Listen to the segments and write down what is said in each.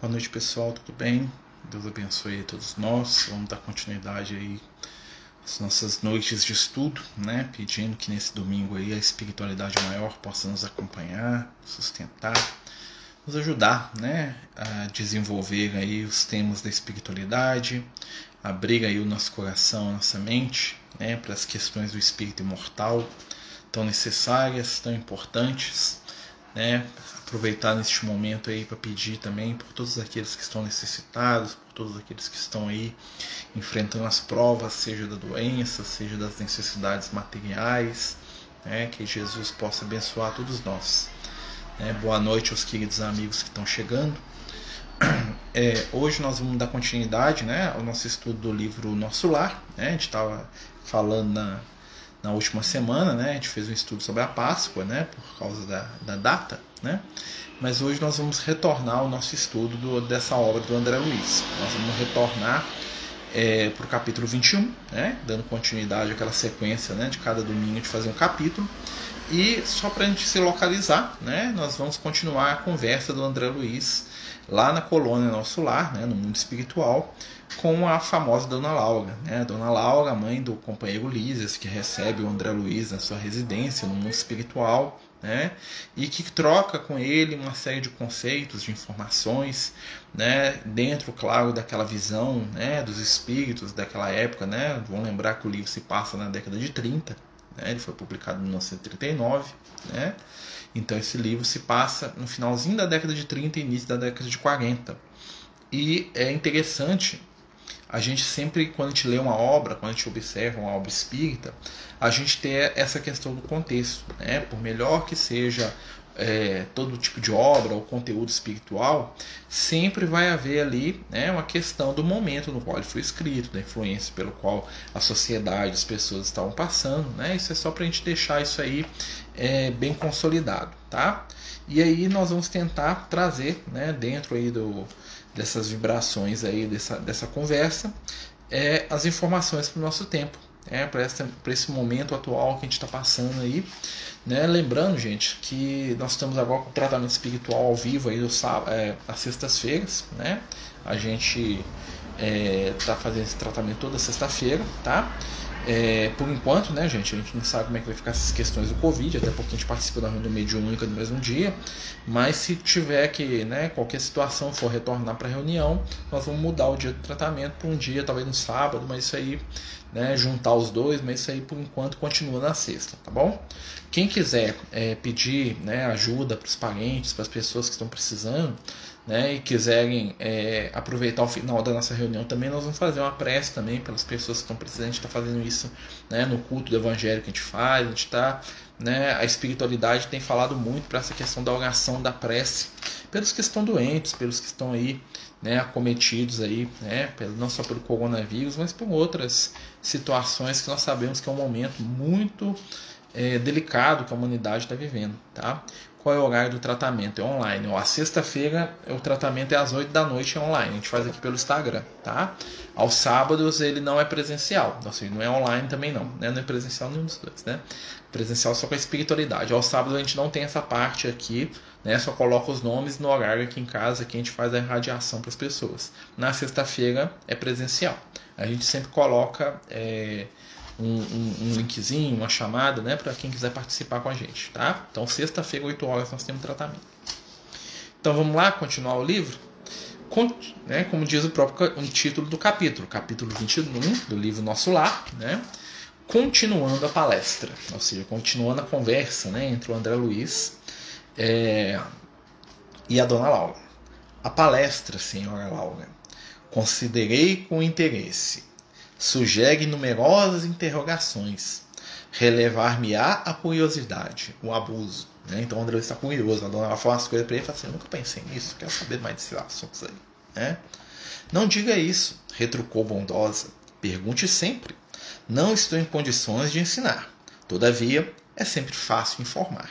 Boa noite, pessoal, tudo bem? Deus abençoe a todos nós. Vamos dar continuidade aí às nossas noites de estudo, né? Pedindo que nesse domingo aí a espiritualidade maior possa nos acompanhar, sustentar, nos ajudar, né? A desenvolver aí os temas da espiritualidade, abrir aí o nosso coração, a nossa mente, né? Para as questões do espírito imortal tão necessárias, tão importantes, né? aproveitar neste momento aí para pedir também por todos aqueles que estão necessitados, por todos aqueles que estão aí enfrentando as provas, seja da doença, seja das necessidades materiais, né? que Jesus possa abençoar todos nós. É, boa noite aos queridos amigos que estão chegando. É, hoje nós vamos dar continuidade né, ao nosso estudo do livro Nosso Lar. Né? A gente estava falando na, na última semana, né? A gente fez um estudo sobre a Páscoa, né? Por causa da, da data, né? Mas hoje nós vamos retornar ao nosso estudo do, dessa obra do André Luiz. Nós vamos retornar é, para o capítulo 21, né? Dando continuidade àquela sequência, né? De cada domingo de fazer um capítulo. E só para a gente se localizar, né? Nós vamos continuar a conversa do André Luiz lá na colônia Nosso Lar, né? No mundo espiritual com a famosa Dona Laura. Né? Dona Laura, mãe do companheiro Lísias, que recebe o André Luiz na sua residência no mundo espiritual, né? e que troca com ele uma série de conceitos, de informações, né? dentro, claro, daquela visão né? dos espíritos daquela época. Né? Vamos lembrar que o livro se passa na década de 30, né? ele foi publicado em 1939. Né? Então esse livro se passa no finalzinho da década de 30 e início da década de 40. E é interessante a gente sempre, quando a gente lê uma obra, quando a gente observa uma obra espírita, a gente tem essa questão do contexto. Né? Por melhor que seja é, todo tipo de obra ou conteúdo espiritual, sempre vai haver ali né, uma questão do momento no qual ele foi escrito, da influência pelo qual a sociedade, as pessoas estavam passando. Né? Isso é só para a gente deixar isso aí é, bem consolidado. Tá? E aí nós vamos tentar trazer né, dentro aí do, dessas vibrações aí, dessa, dessa conversa, é as informações para o nosso tempo, é, para esse momento atual que a gente está passando aí. Né? Lembrando, gente, que nós estamos agora com tratamento espiritual ao vivo aí do, é, às sextas-feiras. Né? A gente está é, tá fazendo esse tratamento toda sexta-feira, tá? É, por enquanto, né, gente, a gente não sabe como é que vai ficar essas questões do Covid, até porque a gente participa da reunião mediúnica no mesmo dia. Mas se tiver que, né, qualquer situação for retornar para a reunião, nós vamos mudar o dia do tratamento para um dia, talvez no sábado, mas isso aí, né, juntar os dois, mas isso aí por enquanto continua na sexta, tá bom? Quem quiser é, pedir né, ajuda para os parentes, para as pessoas que estão precisando, né, e quiserem é, aproveitar o final da nossa reunião também, nós vamos fazer uma prece também pelas pessoas que estão precisando. A gente está fazendo isso né, no culto do evangelho que a gente faz, a gente está. Né, a espiritualidade tem falado muito para essa questão da oração, da prece, pelos que estão doentes, pelos que estão aí né, acometidos aí, né, não só pelo coronavírus, mas por outras situações que nós sabemos que é um momento muito é, delicado que a humanidade está vivendo. Tá? Qual é o horário do tratamento? É online. Ó, a sexta-feira o tratamento é às 8 da noite é online. A gente faz aqui pelo Instagram, tá? Aos sábados ele não é presencial. Não é online também não. Né? Não é presencial nenhum dos dois, né? Presencial só com a espiritualidade. Aos sábados a gente não tem essa parte aqui, né? Só coloca os nomes no horário aqui em casa que a gente faz a irradiação para as pessoas. Na sexta-feira é presencial. A gente sempre coloca. É um, um, um, linkzinho, uma chamada, né, para quem quiser participar com a gente, tá? Então, sexta-feira, 8 horas, nós temos tratamento. Então, vamos lá continuar o livro? né, como diz o próprio título do capítulo, capítulo 21 do livro Nosso Lar, né? Continuando a palestra, ou seja, continuando a conversa né, entre o André Luiz é, e a dona Laura. A palestra, senhora Laura, considerei com interesse sugere numerosas interrogações. Relevar-me-á a curiosidade, o abuso. Né? Então o André está curioso. A dona ela fala as coisas para ele e fala assim: Eu nunca pensei nisso, quero saber mais desses assuntos aí. Né? Não diga isso, retrucou bondosa. Pergunte sempre. Não estou em condições de ensinar. Todavia, é sempre fácil informar.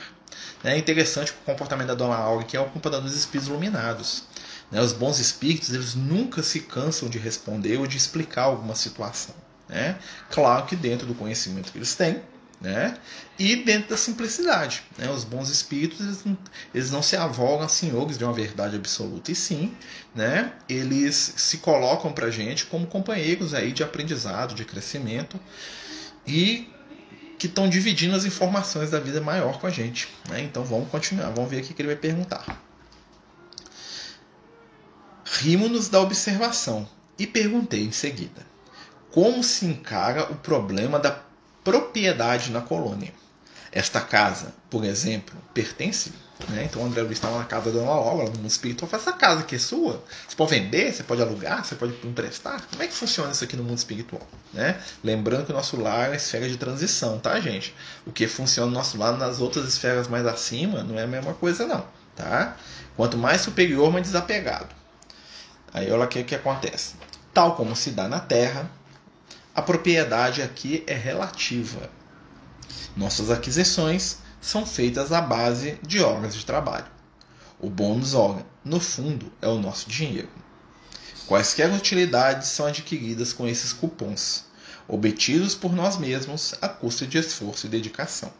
É interessante o comportamento da Dona Aura, que é o comportamento dos espíritos iluminados. Né? Os bons espíritos eles nunca se cansam de responder ou de explicar alguma situação. Né? Claro que dentro do conhecimento que eles têm, né? E dentro da simplicidade, né? Os bons espíritos eles não, eles não se avogam senhores de uma verdade absoluta, e sim, né? Eles se colocam para gente como companheiros aí de aprendizado, de crescimento e que estão dividindo as informações da vida maior com a gente. Né? Então vamos continuar, vamos ver o que ele vai perguntar. Rimo-nos da observação e perguntei em seguida: como se encara o problema da propriedade na colônia? Esta casa, por exemplo, pertence né? Então o André Luiz estava na casa da Dona Lola, no mundo espiritual. Fala, essa casa aqui é sua? Você pode vender, você pode alugar, você pode emprestar? Como é que funciona isso aqui no mundo espiritual? Né? Lembrando que o nosso lar é uma esfera de transição, tá, gente? O que funciona no nosso lar nas outras esferas mais acima não é a mesma coisa, não. Tá? Quanto mais superior, mais desapegado. Aí olha o que acontece. Tal como se dá na Terra, a propriedade aqui é relativa. Nossas aquisições são feitas à base de horas de trabalho. O bônus hora, no fundo, é o nosso dinheiro. Quaisquer utilidades são adquiridas com esses cupons, obtidos por nós mesmos a custa de esforço e dedicação.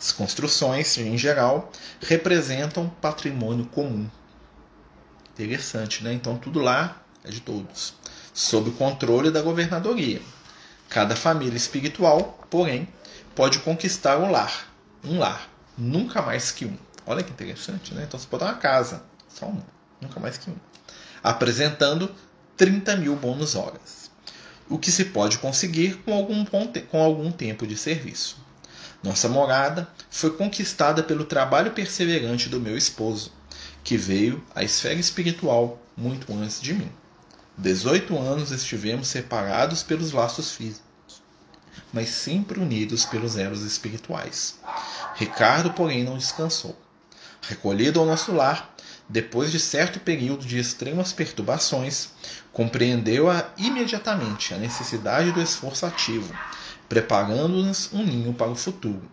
As construções, em geral, representam patrimônio comum. Interessante, né? Então tudo lá é de todos, sob o controle da governadoria. Cada família espiritual, porém, pode conquistar o lar, um lar, nunca mais que um. Olha que interessante, né? Então você pode dar uma casa, só um, nunca mais que um. Apresentando 30 mil bônus horas, o que se pode conseguir com algum, com algum tempo de serviço. Nossa morada foi conquistada pelo trabalho perseverante do meu esposo, que veio à esfera espiritual muito antes de mim. 18 anos estivemos separados pelos laços físicos mas sempre unidos pelos elos espirituais. Ricardo, porém, não descansou. Recolhido ao nosso lar, depois de certo período de extremas perturbações, compreendeu-a imediatamente a necessidade do esforço ativo, preparando-nos um ninho para o futuro.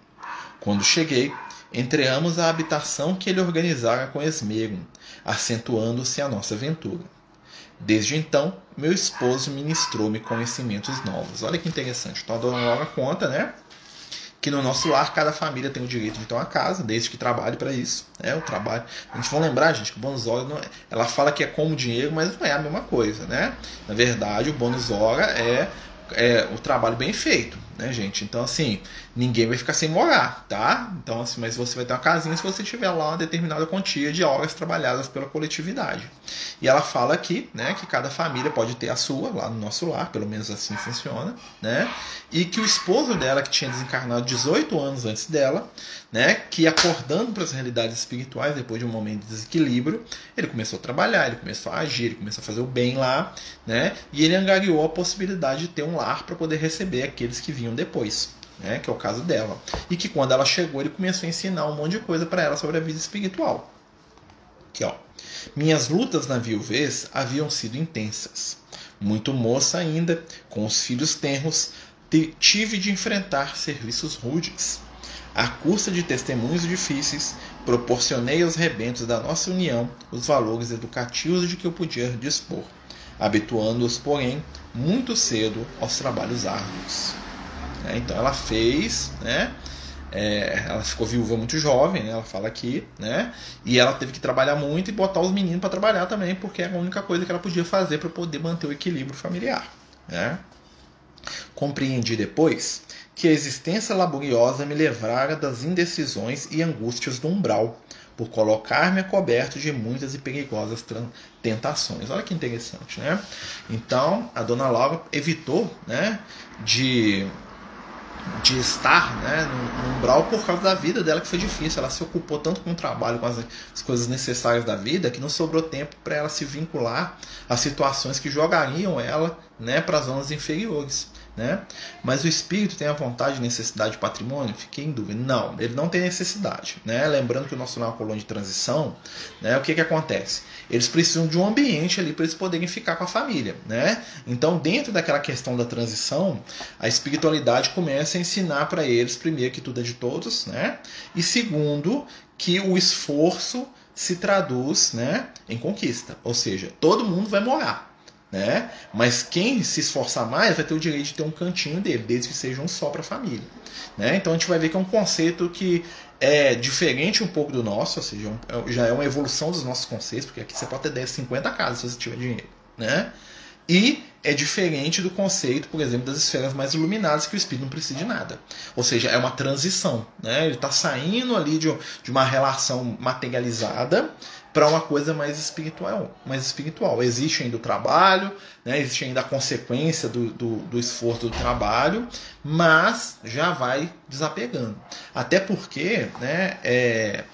Quando cheguei, entreamos a habitação que ele organizara com esmero, acentuando-se a nossa aventura. Desde então, meu esposo ministrou-me conhecimentos novos. Olha que interessante. Então a dona Laura conta, né? Que no nosso lar cada família tem o direito de ter uma casa, desde que trabalhe para isso. É o trabalho. A gente vai lembrar, gente, que o bônus hora não é, ela fala que é como dinheiro, mas não é a mesma coisa, né? Na verdade, o bônus hora é, é o trabalho bem feito né, gente? Então, assim, ninguém vai ficar sem morar, tá? Então, assim, mas você vai ter uma casinha se você tiver lá uma determinada quantia de horas trabalhadas pela coletividade. E ela fala aqui, né, que cada família pode ter a sua lá no nosso lar, pelo menos assim funciona, né? E que o esposo dela, que tinha desencarnado 18 anos antes dela, né, que acordando para as realidades espirituais depois de um momento de desequilíbrio, ele começou a trabalhar, ele começou a agir, ele começou a fazer o bem lá, né? E ele angariou a possibilidade de ter um lar para poder receber aqueles que vinham vinham depois, né, que é o caso dela. E que quando ela chegou, ele começou a ensinar um monte de coisa para ela sobre a vida espiritual. Aqui, ó. Minhas lutas na viuvez haviam sido intensas. Muito moça ainda, com os filhos tenros, tive de enfrentar serviços rudes. À custa de testemunhos difíceis, proporcionei aos rebentos da nossa união os valores educativos de que eu podia dispor, habituando-os, porém, muito cedo aos trabalhos árduos. Né? Então ela fez, né? É, ela ficou viúva muito jovem, né? ela fala aqui, né? E ela teve que trabalhar muito e botar os meninos para trabalhar também, porque era a única coisa que ela podia fazer para poder manter o equilíbrio familiar, né? Compreendi depois que a existência laboriosa me levara das indecisões e angústias do umbral, por colocar-me a coberto de muitas e perigosas tentações. Olha que interessante, né? Então, a dona Laura evitou, né, de de estar né, no, umbral por causa da vida dela que foi difícil. Ela se ocupou tanto com o trabalho, com as, as coisas necessárias da vida, que não sobrou tempo para ela se vincular a situações que jogariam ela né, para as zonas inferiores. Né? Mas o espírito tem a vontade e necessidade de patrimônio? Fiquei em dúvida. Não, ele não tem necessidade. Né? Lembrando que o nosso é uma colônia de transição, né? o que, que acontece? Eles precisam de um ambiente ali para eles poderem ficar com a família. Né? Então, dentro daquela questão da transição, a espiritualidade começa a ensinar para eles, primeiro, que tudo é de todos, né? e segundo, que o esforço se traduz né, em conquista. Ou seja, todo mundo vai morar né? Mas quem se esforçar mais vai ter o direito de ter um cantinho dele, desde que seja um só para a família. Né? Então a gente vai ver que é um conceito que é diferente um pouco do nosso, ou seja, é já é uma evolução dos nossos conceitos, porque aqui você pode ter 10, 50 casas se você tiver dinheiro. Né? E é diferente do conceito, por exemplo, das esferas mais iluminadas, que o espírito não precisa de nada. Ou seja, é uma transição. Né? Ele está saindo ali de, de uma relação materializada para uma coisa mais espiritual, mais espiritual. Existe ainda o trabalho, né? existe ainda a consequência do, do, do, esforço do trabalho, mas já vai desapegando. Até porque, né, é...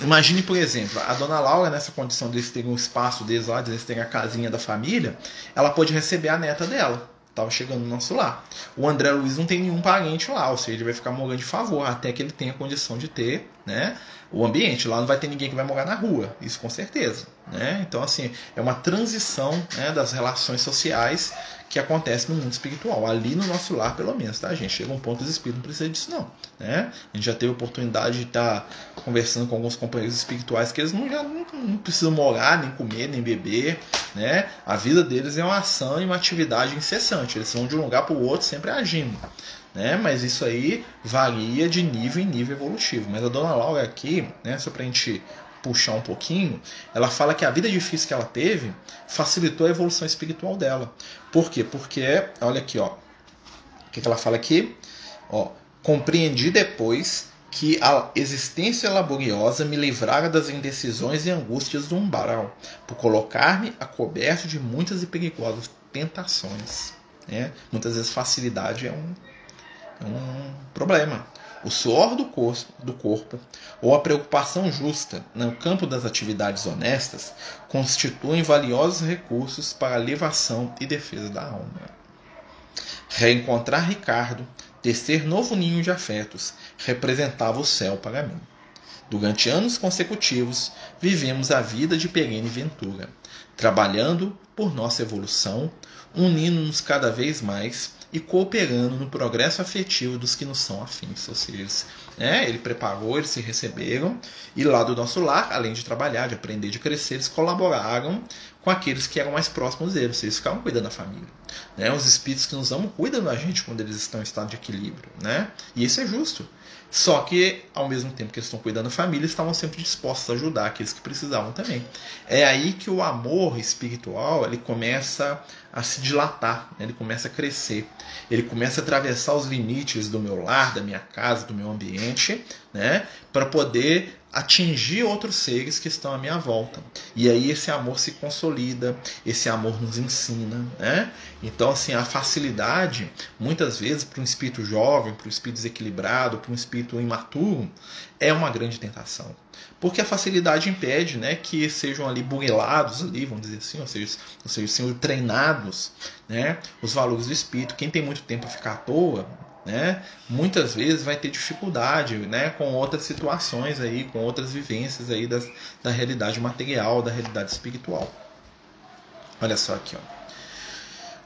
imagine, por exemplo, a dona Laura, nessa condição de terem um espaço deles lá, de eles terem a casinha da família, ela pode receber a neta dela estava chegando no nosso lar. O André Luiz não tem nenhum parente lá, ou seja, ele vai ficar morando de favor até que ele tenha condição de ter, né? O ambiente. Lá não vai ter ninguém que vai morar na rua, isso com certeza. Né? Então, assim, é uma transição né, das relações sociais que acontece no mundo espiritual. Ali no nosso lar, pelo menos, tá, gente? Chega um ponto que os espíritos não precisam disso, não. Né? A gente já teve a oportunidade de estar tá conversando com alguns companheiros espirituais que eles não, já não, não, precisam morar, nem comer, nem beber. Né? A vida deles é uma ação e uma atividade incessante. Eles vão de um lugar para o outro sempre agindo né? Mas isso aí varia de nível em nível evolutivo. Mas a dona Laura aqui, né, só pra gente puxar um pouquinho, ela fala que a vida difícil que ela teve facilitou a evolução espiritual dela. Por quê? Porque, olha aqui, ó. O que, ela fala aqui? Ó, compreendi depois que a existência laboriosa me livrara das indecisões e angústias do umbral, por colocar-me a coberto de muitas e perigosas tentações. Né? Muitas vezes facilidade é um um problema. O suor do corpo, do corpo ou a preocupação justa no campo das atividades honestas constituem valiosos recursos para a elevação e defesa da alma. Reencontrar Ricardo, tecer novo ninho de afetos, representava o céu para mim. Durante anos consecutivos, vivemos a vida de perene ventura, trabalhando por nossa evolução, unindo-nos cada vez mais e cooperando no progresso afetivo dos que nos são afins. Ou seja, né, ele preparou, eles se receberam, e lá do nosso lar, além de trabalhar, de aprender, de crescer, eles colaboraram com aqueles que eram mais próximos deles, eles ficavam cuidando da família. Né? Os espíritos que nos amam cuidam da gente quando eles estão em estado de equilíbrio. Né? E isso é justo. Só que, ao mesmo tempo que eles estão cuidando da família, estavam sempre dispostos a ajudar aqueles que precisavam também. É aí que o amor espiritual ele começa a se dilatar, né? ele começa a crescer, ele começa a atravessar os limites do meu lar, da minha casa, do meu ambiente, né? para poder atingir outros seres que estão à minha volta. E aí esse amor se consolida, esse amor nos ensina, né? Então assim, a facilidade, muitas vezes para um espírito jovem, para um espírito desequilibrado, para um espírito imaturo, é uma grande tentação. Porque a facilidade impede, né, que sejam ali burilados ali, vamos dizer assim, ou seja, ou seja, sejam treinados, né, os valores do espírito. Quem tem muito tempo a ficar à toa, né, muitas vezes vai ter dificuldade né, com outras situações aí, com outras vivências aí das, da realidade material, da realidade espiritual. Olha só aqui, ó.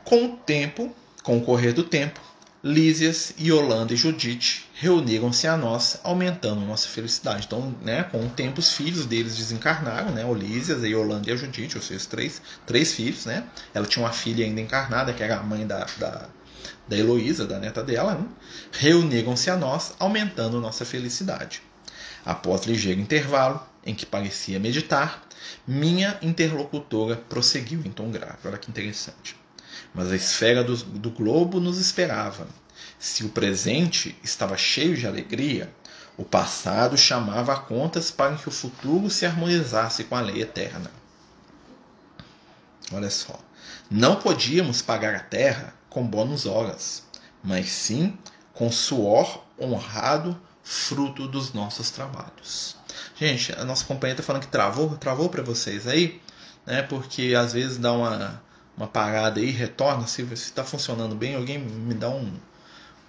Com o tempo, com o correr do tempo, Lísias, Yolanda e Judite reuniram-se a nós, aumentando nossa felicidade. Então, né, com o tempo, os filhos deles desencarnaram, né, o Lísias, a Yolanda e a Judite, ou seja, três, três filhos. Né? Ela tinha uma filha ainda encarnada, que era a mãe da, da da Heloísa, da neta dela, né? reuniram-se a nós, aumentando nossa felicidade. Após ligeiro intervalo, em que parecia meditar, minha interlocutora prosseguiu em tom grave. Olha que interessante. Mas a esfera do, do globo nos esperava. Se o presente estava cheio de alegria, o passado chamava a contas para que o futuro se harmonizasse com a lei eterna. Olha só. Não podíamos pagar a terra com bônus horas, mas sim com suor honrado, fruto dos nossos trabalhos. Gente, a nossa companhia está falando que travou, travou para vocês aí, né? Porque às vezes dá uma, uma parada aí, retorna, se está funcionando bem, alguém me dá um,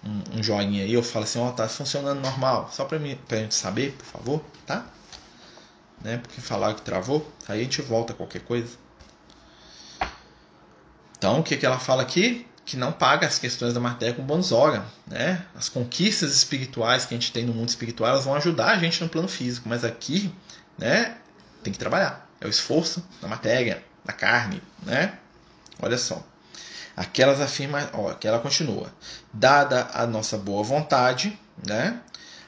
um, um joinha aí, eu falo assim, ó, oh, tá funcionando normal, só para a gente saber, por favor, tá? Né? Porque falaram que travou, aí a gente volta qualquer coisa. Então, o que, que ela fala aqui? que não paga as questões da matéria com bônus hora. Né? As conquistas espirituais que a gente tem no mundo espiritual elas vão ajudar a gente no plano físico, mas aqui né, tem que trabalhar. É o esforço da matéria, da carne. Né? Olha só. Aquelas afirma, ó, que ela continua. Dada a nossa boa vontade, né?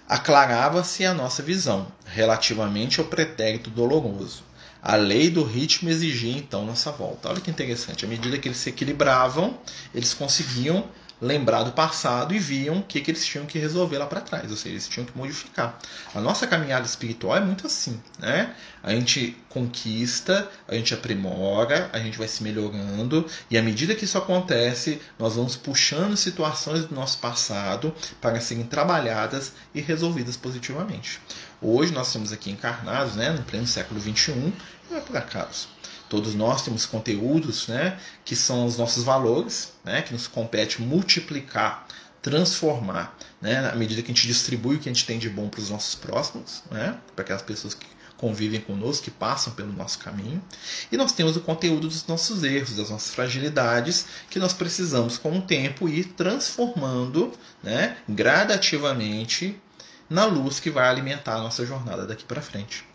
Aclarava-se a nossa visão relativamente ao pretérito doloroso. A lei do ritmo exigia então nossa volta. Olha que interessante. À medida que eles se equilibravam, eles conseguiam lembrar do passado e viam o que, que eles tinham que resolver lá para trás, ou seja, eles tinham que modificar. A nossa caminhada espiritual é muito assim, né? A gente conquista, a gente aprimora, a gente vai se melhorando e à medida que isso acontece, nós vamos puxando situações do nosso passado para serem trabalhadas e resolvidas positivamente. Hoje nós estamos aqui encarnados, né, no pleno século 21, não é por acaso. Todos nós temos conteúdos né, que são os nossos valores, né, que nos compete multiplicar, transformar, né, à medida que a gente distribui o que a gente tem de bom para os nossos próximos, né, para aquelas pessoas que convivem conosco, que passam pelo nosso caminho. E nós temos o conteúdo dos nossos erros, das nossas fragilidades, que nós precisamos, com o tempo, ir transformando né, gradativamente na luz que vai alimentar a nossa jornada daqui para frente.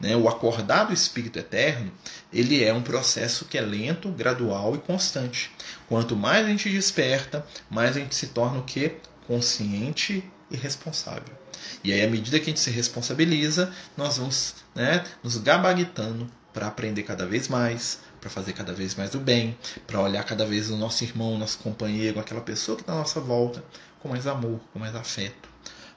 Né? O acordar do Espírito Eterno ele é um processo que é lento, gradual e constante. Quanto mais a gente desperta, mais a gente se torna o? Consciente e responsável. E aí, à medida que a gente se responsabiliza, nós vamos né, nos gabaritando para aprender cada vez mais, para fazer cada vez mais o bem, para olhar cada vez o nosso irmão, nosso companheiro, aquela pessoa que está à nossa volta, com mais amor, com mais afeto.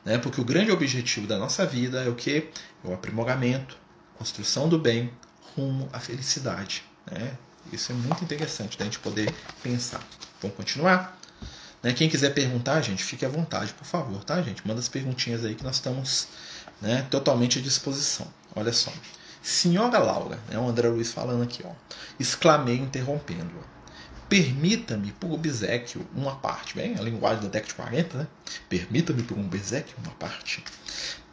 Né? Porque o grande objetivo da nossa vida é o que? É o aprimoramento, construção do bem rumo à felicidade. Né? Isso é muito interessante da gente poder pensar. Vamos continuar? Né? Quem quiser perguntar, gente, fique à vontade, por favor, tá, gente? Manda as perguntinhas aí que nós estamos né, totalmente à disposição. Olha só. Senhora Laura, é o André Luiz falando aqui, ó. Exclamei interrompendo-a. Permita-me, por obsequio, uma parte. Bem, a linguagem da década de 40, né? Permita-me, por um obsequio, uma parte.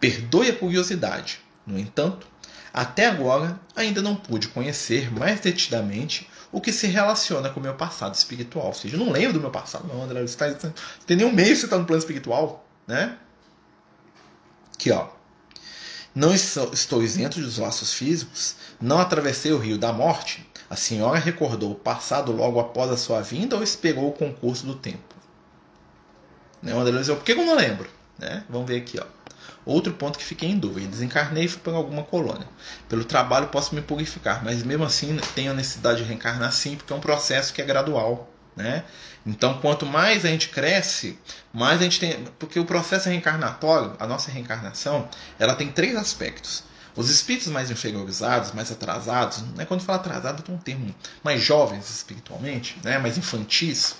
Perdoe a curiosidade. No entanto, até agora, ainda não pude conhecer mais detidamente o que se relaciona com o meu passado espiritual. Ou seja, eu não lembro do meu passado, não, André. Você, tá, você tem nenhum meio você está no plano espiritual, né? Aqui, ó. Não estou isento dos laços físicos, não atravessei o rio da morte. A senhora recordou o passado logo após a sua vinda ou esperou o concurso do tempo? Né, André Luiz, por que eu não lembro? Né? Vamos ver aqui, ó. Outro ponto que fiquei em dúvida: desencarnei e fui para alguma colônia. Pelo trabalho posso me purificar, mas mesmo assim tenho a necessidade de reencarnar sim, porque é um processo que é gradual. Né? Então, quanto mais a gente cresce, mais a gente tem. Porque o processo reencarnatório, a nossa reencarnação, ela tem três aspectos. Os espíritos mais inferiorizados, mais atrasados, né, quando fala atrasado tem um termo, mais jovens espiritualmente, né, mais infantis,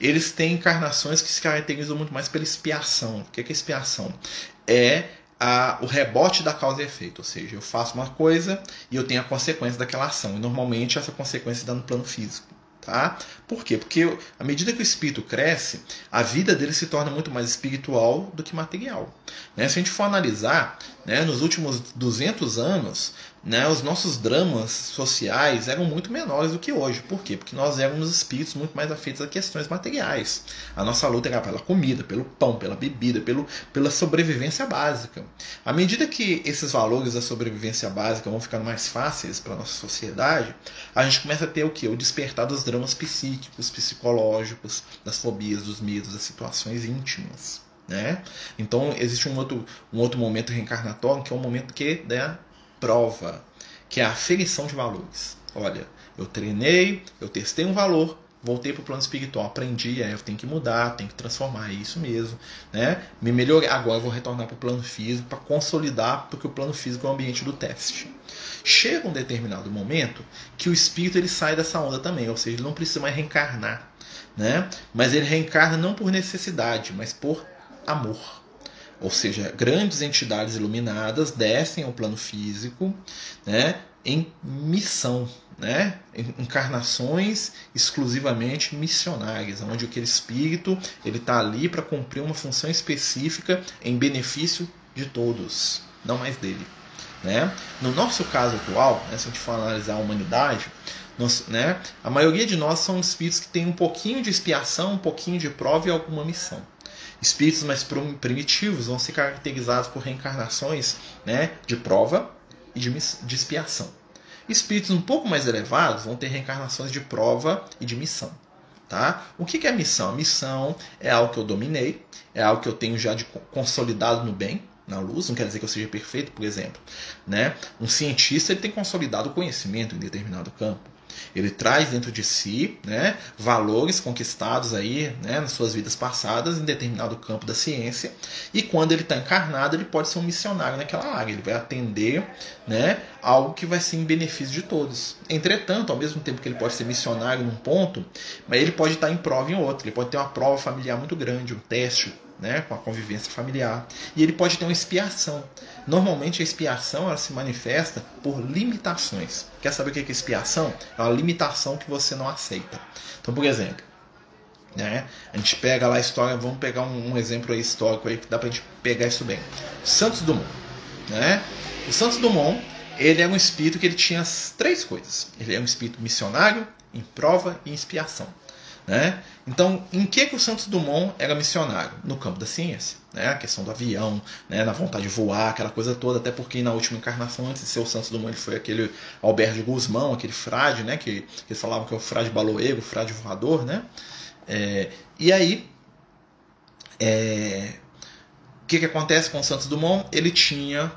eles têm encarnações que se caracterizam muito mais pela expiação. O que é, que é expiação? É a, o rebote da causa e efeito, ou seja, eu faço uma coisa e eu tenho a consequência daquela ação, e normalmente essa consequência está no plano físico. Tá? Por quê? Porque à medida que o espírito cresce, a vida dele se torna muito mais espiritual do que material. Né? Se a gente for analisar, né, nos últimos 200 anos, né, os nossos dramas sociais eram muito menores do que hoje. Por quê? Porque nós éramos espíritos muito mais afeitos a questões materiais. A nossa luta era pela comida, pelo pão, pela bebida, pelo, pela sobrevivência básica. À medida que esses valores da sobrevivência básica vão ficando mais fáceis para a nossa sociedade, a gente começa a ter o que? O despertar dos dramas psíquicos, psicológicos, das fobias, dos medos, das situações íntimas. Né? Então existe um outro, um outro momento reencarnatório que é um momento que né, prova, que é a aferição de valores. Olha, eu treinei, eu testei um valor, voltei para o plano espiritual, aprendi, aí eu tenho que mudar, tenho que transformar, é isso mesmo, né? Me melhorei, agora eu vou retornar para o plano físico para consolidar, porque o plano físico é o ambiente do teste. Chega um determinado momento que o espírito ele sai dessa onda também, ou seja, ele não precisa mais reencarnar, né? Mas ele reencarna não por necessidade, mas por amor. Ou seja, grandes entidades iluminadas descem ao plano físico né, em missão, né, encarnações exclusivamente missionárias, onde aquele espírito ele está ali para cumprir uma função específica em benefício de todos, não mais dele. Né? No nosso caso atual, né, se a gente for analisar a humanidade, nós, né, a maioria de nós são espíritos que têm um pouquinho de expiação, um pouquinho de prova e alguma missão. Espíritos mais primitivos vão ser caracterizados por reencarnações né, de prova e de, de expiação. Espíritos um pouco mais elevados vão ter reencarnações de prova e de missão. Tá? O que é missão? A missão é algo que eu dominei, é algo que eu tenho já de consolidado no bem, na luz, não quer dizer que eu seja perfeito, por exemplo. Né? Um cientista ele tem consolidado o conhecimento em determinado campo. Ele traz dentro de si né, valores conquistados aí né, nas suas vidas passadas em determinado campo da ciência. E quando ele está encarnado, ele pode ser um missionário naquela área. Ele vai atender né, algo que vai ser em benefício de todos. Entretanto, ao mesmo tempo que ele pode ser missionário num ponto, mas ele pode estar em prova em outro. Ele pode ter uma prova familiar muito grande, um teste né, com a convivência familiar. E ele pode ter uma expiação. Normalmente a expiação ela se manifesta por limitações. Quer saber o que é expiação? É uma limitação que você não aceita. Então, por exemplo, né, a gente pega lá a história, vamos pegar um, um exemplo aí histórico aí que dá pra gente pegar isso bem. Santos Dumont. Né? O Santos Dumont ele é um espírito que ele tinha as três coisas. Ele é um espírito missionário, em prova e em expiação. Né? Então, em que, que o Santos Dumont era missionário? No campo da ciência. Né? A questão do avião, né? na vontade de voar, aquela coisa toda, até porque na última encarnação, antes de ser o Santos Dumont, ele foi aquele Alberto Guzmão, aquele frade, né? que, que eles falavam que é o frade baloeiro, o frade voador. Né? É, e aí, é, o que, que acontece com o Santos Dumont? Ele tinha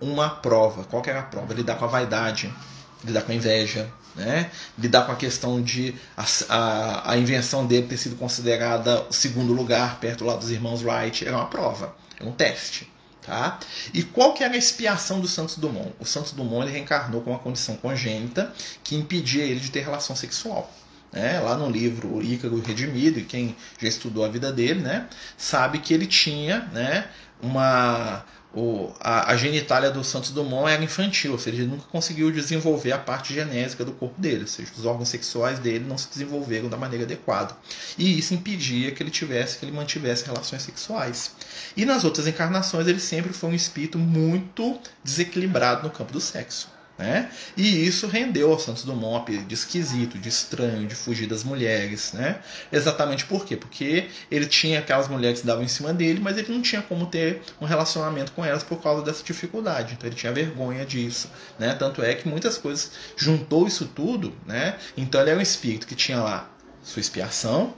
uma prova. Qual que era a prova? Lidar com a vaidade, lidar com a inveja, né? lidar com a questão de a, a, a, invenção dele ter sido considerada o segundo lugar perto lá dos irmãos Wright era uma prova, era um teste. Tá? E qual que era a expiação do Santos Dumont? O Santos Dumont ele reencarnou com uma condição congênita que impedia ele de ter relação sexual. Né? Lá no livro Ícaro Redimido, e quem já estudou a vida dele, né? sabe que ele tinha né? uma, o, a, a, genitália do Santos Dumont era infantil, ou seja, ele nunca conseguiu desenvolver a parte genésica do corpo dele, ou seja, os órgãos sexuais dele não se desenvolveram da maneira adequada. E isso impedia que ele tivesse, que ele mantivesse relações sexuais. E nas outras encarnações ele sempre foi um espírito muito desequilibrado no campo do sexo. Né? E isso rendeu ao Santos Dumont um apelido de esquisito, de estranho, de fugir das mulheres. Né? Exatamente por quê? Porque ele tinha aquelas mulheres que davam em cima dele, mas ele não tinha como ter um relacionamento com elas por causa dessa dificuldade. Então ele tinha vergonha disso. Né? Tanto é que muitas coisas juntou isso tudo. Né? Então ele era um espírito que tinha lá sua expiação,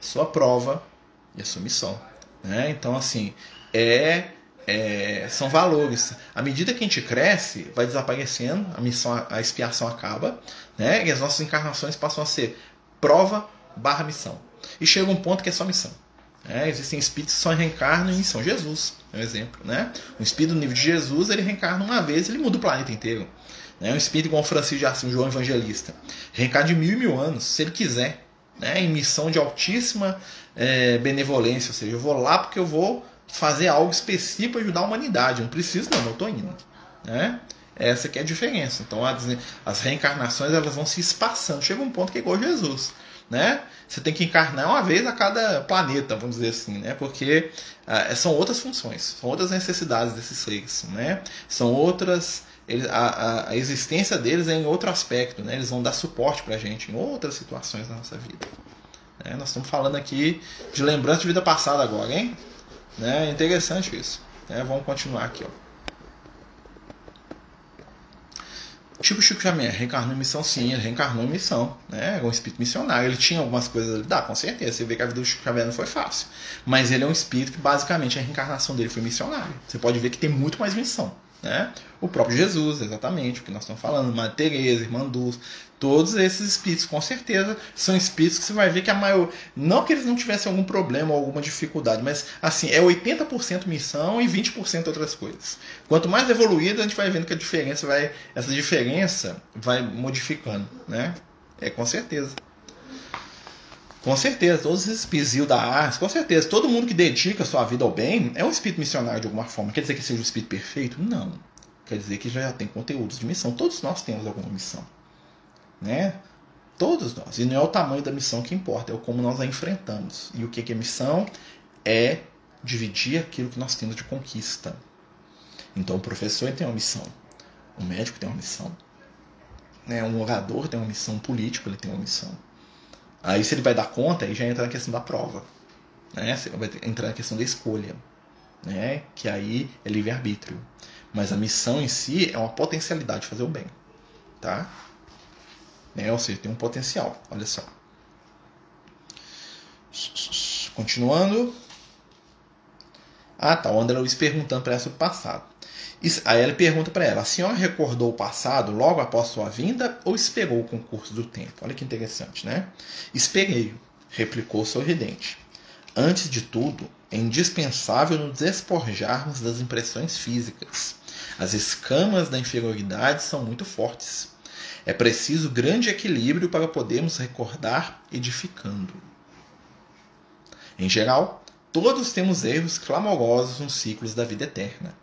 sua prova e a sua missão. Né? Então, assim, é é, são valores. À medida que a gente cresce, vai desaparecendo, a missão, a expiação acaba, né? E as nossas encarnações passam a ser prova barra missão. E chega um ponto que é só missão. É, existem espíritos que só reencarnam em São Jesus, é um exemplo. Né? Um espírito do nível de Jesus, ele reencarna uma vez, ele muda o planeta inteiro. Né? Um espírito igual o Francisco de Assis, João Evangelista, reencarna de mil e mil anos, se ele quiser, né? em missão de altíssima é, benevolência. Ou seja, eu vou lá porque eu vou fazer algo específico para ajudar a humanidade. Não preciso, não, eu estou indo. Né? Essa que é a diferença. Então as, reencarnações elas vão se espaçando. Chega um ponto que é igual Jesus. Né? Você tem que encarnar uma vez a cada planeta, vamos dizer assim, né? Porque ah, são outras funções, são outras necessidades desses seres, né? São outras eles, a, a, existência deles é em outro aspecto, né? Eles vão dar suporte para a gente em outras situações da nossa vida. Né? Nós estamos falando aqui de lembrança de vida passada agora, hein? Né? É interessante isso. Né? Vamos continuar aqui. Ó. Tipo Chico Xavier, reencarnou em missão sim, ele reencarnou em missão, né? É um espírito missionário. Ele tinha algumas coisas, dá, com certeza. Você vê que a vida do Chico Xavier não foi fácil. Mas ele é um espírito que basicamente a reencarnação dele foi missionária. Você pode ver que tem muito mais missão. Né? O próprio Jesus, exatamente, o que nós estamos falando, Madre Teresa, Irmã Dulce, todos esses espíritos, com certeza, são espíritos que você vai ver que a maior. Não que eles não tivessem algum problema ou alguma dificuldade, mas assim, é 80% missão e 20% outras coisas. Quanto mais evoluído, a gente vai vendo que a diferença vai. Essa diferença vai modificando, né? É com certeza. Com certeza, todos esses espíritos da arte, com certeza, todo mundo que dedica sua vida ao bem é um espírito missionário de alguma forma. Quer dizer que seja um espírito perfeito? Não. Quer dizer que já tem conteúdos de missão. Todos nós temos alguma missão. Né? Todos nós. E não é o tamanho da missão que importa, é o como nós a enfrentamos. E o que é missão? É dividir aquilo que nós temos de conquista. Então o professor tem uma missão, o médico tem uma missão, né? um orador tem uma missão, um político ele tem uma missão. Aí se ele vai dar conta, aí já entra na questão da prova. Né? Vai entrar na questão da escolha. Né? Que aí é livre-arbítrio. Mas a missão em si é uma potencialidade de fazer o bem. tá? Né? Ou seja, tem um potencial. Olha só. Continuando. Ah, tá. O André Luiz perguntando para ela sobre o passado. Aí ele pergunta para ela: a senhora recordou o passado logo após sua vinda ou esperou o concurso do tempo? Olha que interessante, né? Esperei, replicou sorridente. Antes de tudo, é indispensável nos despojarmos das impressões físicas. As escamas da inferioridade são muito fortes. É preciso grande equilíbrio para podermos recordar edificando. Em geral, todos temos erros clamorosos nos ciclos da vida eterna.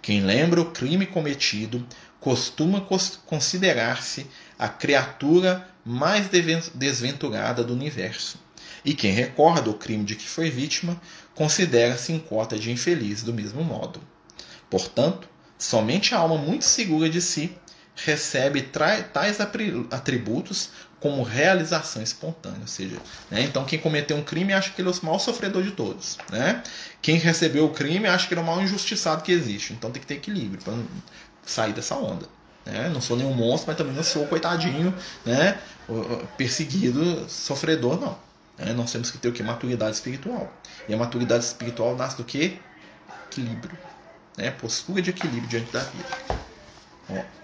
Quem lembra o crime cometido costuma considerar-se a criatura mais desventurada do universo. E quem recorda o crime de que foi vítima considera-se em cota de infeliz do mesmo modo. Portanto, somente a alma muito segura de si recebe tais atributos como realização espontânea, ou seja, né? então quem cometeu um crime acha que ele é o maior sofredor de todos, né? Quem recebeu o crime acha que ele é o maior injustiçado que existe, então tem que ter equilíbrio para sair dessa onda. Né? Não sou nenhum monstro, mas também não sou coitadinho, né? perseguido, sofredor, não. Né? Nós temos que ter o que? Maturidade espiritual. E a maturidade espiritual nasce do que? Equilíbrio. Né? Postura de equilíbrio diante da vida. Ó.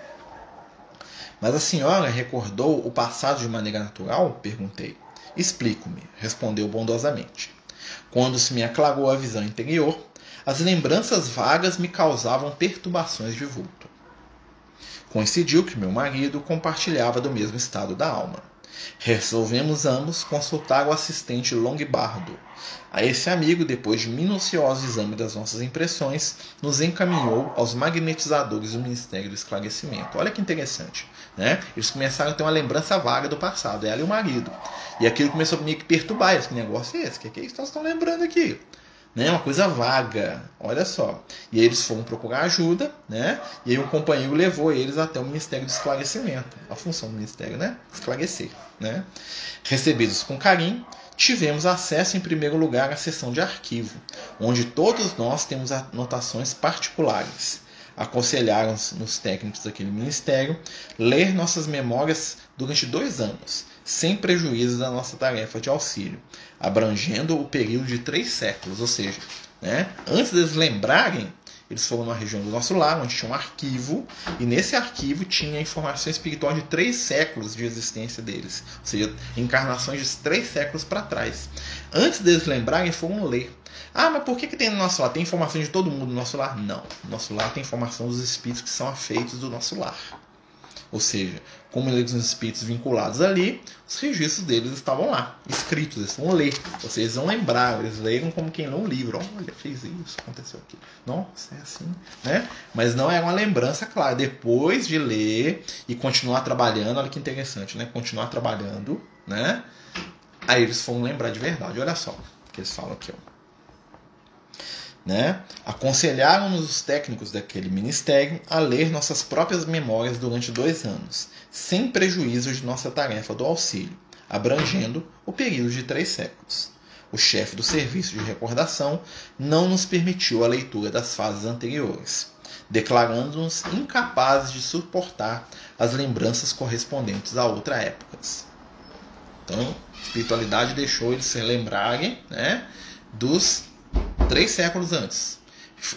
Mas a senhora recordou o passado de maneira natural? perguntei. Explico-me, respondeu bondosamente. Quando se me aclarou a visão interior, as lembranças vagas me causavam perturbações de vulto. Coincidiu que meu marido compartilhava do mesmo estado da alma. Resolvemos ambos consultar o assistente Longbardo. A esse amigo, depois de minucioso exame das nossas impressões, nos encaminhou aos magnetizadores do Ministério do Esclarecimento. Olha que interessante. Né? Eles começaram a ter uma lembrança vaga do passado, ela e o marido. E aquilo começou a que perturbar. Que negócio é esse? O que, que é isso que estão lembrando aqui? Né? Uma coisa vaga, olha só. E aí eles foram procurar ajuda, né? E aí um companheiro levou eles até o Ministério do Esclarecimento. A função do Ministério, né? Esclarecer, né? Recebidos com carinho, tivemos acesso em primeiro lugar à seção de arquivo, onde todos nós temos anotações particulares. Aconselharam-nos técnicos daquele ministério ler nossas memórias durante dois anos, sem prejuízo da nossa tarefa de auxílio, abrangendo o período de três séculos, ou seja, né, antes deles lembrarem, eles foram na região do nosso lar, onde tinha um arquivo, e nesse arquivo tinha informação espiritual de três séculos de existência deles, ou seja, encarnações de três séculos para trás. Antes deles lembrarem, foram ler. Ah, mas por que, que tem no nosso lar? Tem informação de todo mundo no nosso lar? Não. No nosso lar tem informação dos espíritos que são afeitos do nosso lar. Ou seja, como eles são espíritos vinculados ali, os registros deles estavam lá, escritos, eles vão ler. Vocês vão lembrar, eles leram como quem lê um livro. Olha, fez isso, aconteceu aqui. Nossa, é assim, né? Mas não é uma lembrança clara. Depois de ler e continuar trabalhando, olha que interessante, né? Continuar trabalhando, né? Aí eles vão lembrar de verdade. Olha só o que eles falam aqui, ó né, aconselharam-nos os técnicos daquele ministério a ler nossas próprias memórias durante dois anos, sem prejuízo de nossa tarefa do auxílio, abrangendo o período de três séculos. O chefe do serviço de recordação não nos permitiu a leitura das fases anteriores, declarando-nos incapazes de suportar as lembranças correspondentes a outras épocas. Então, a espiritualidade deixou eles se lembrarem né, dos três séculos antes.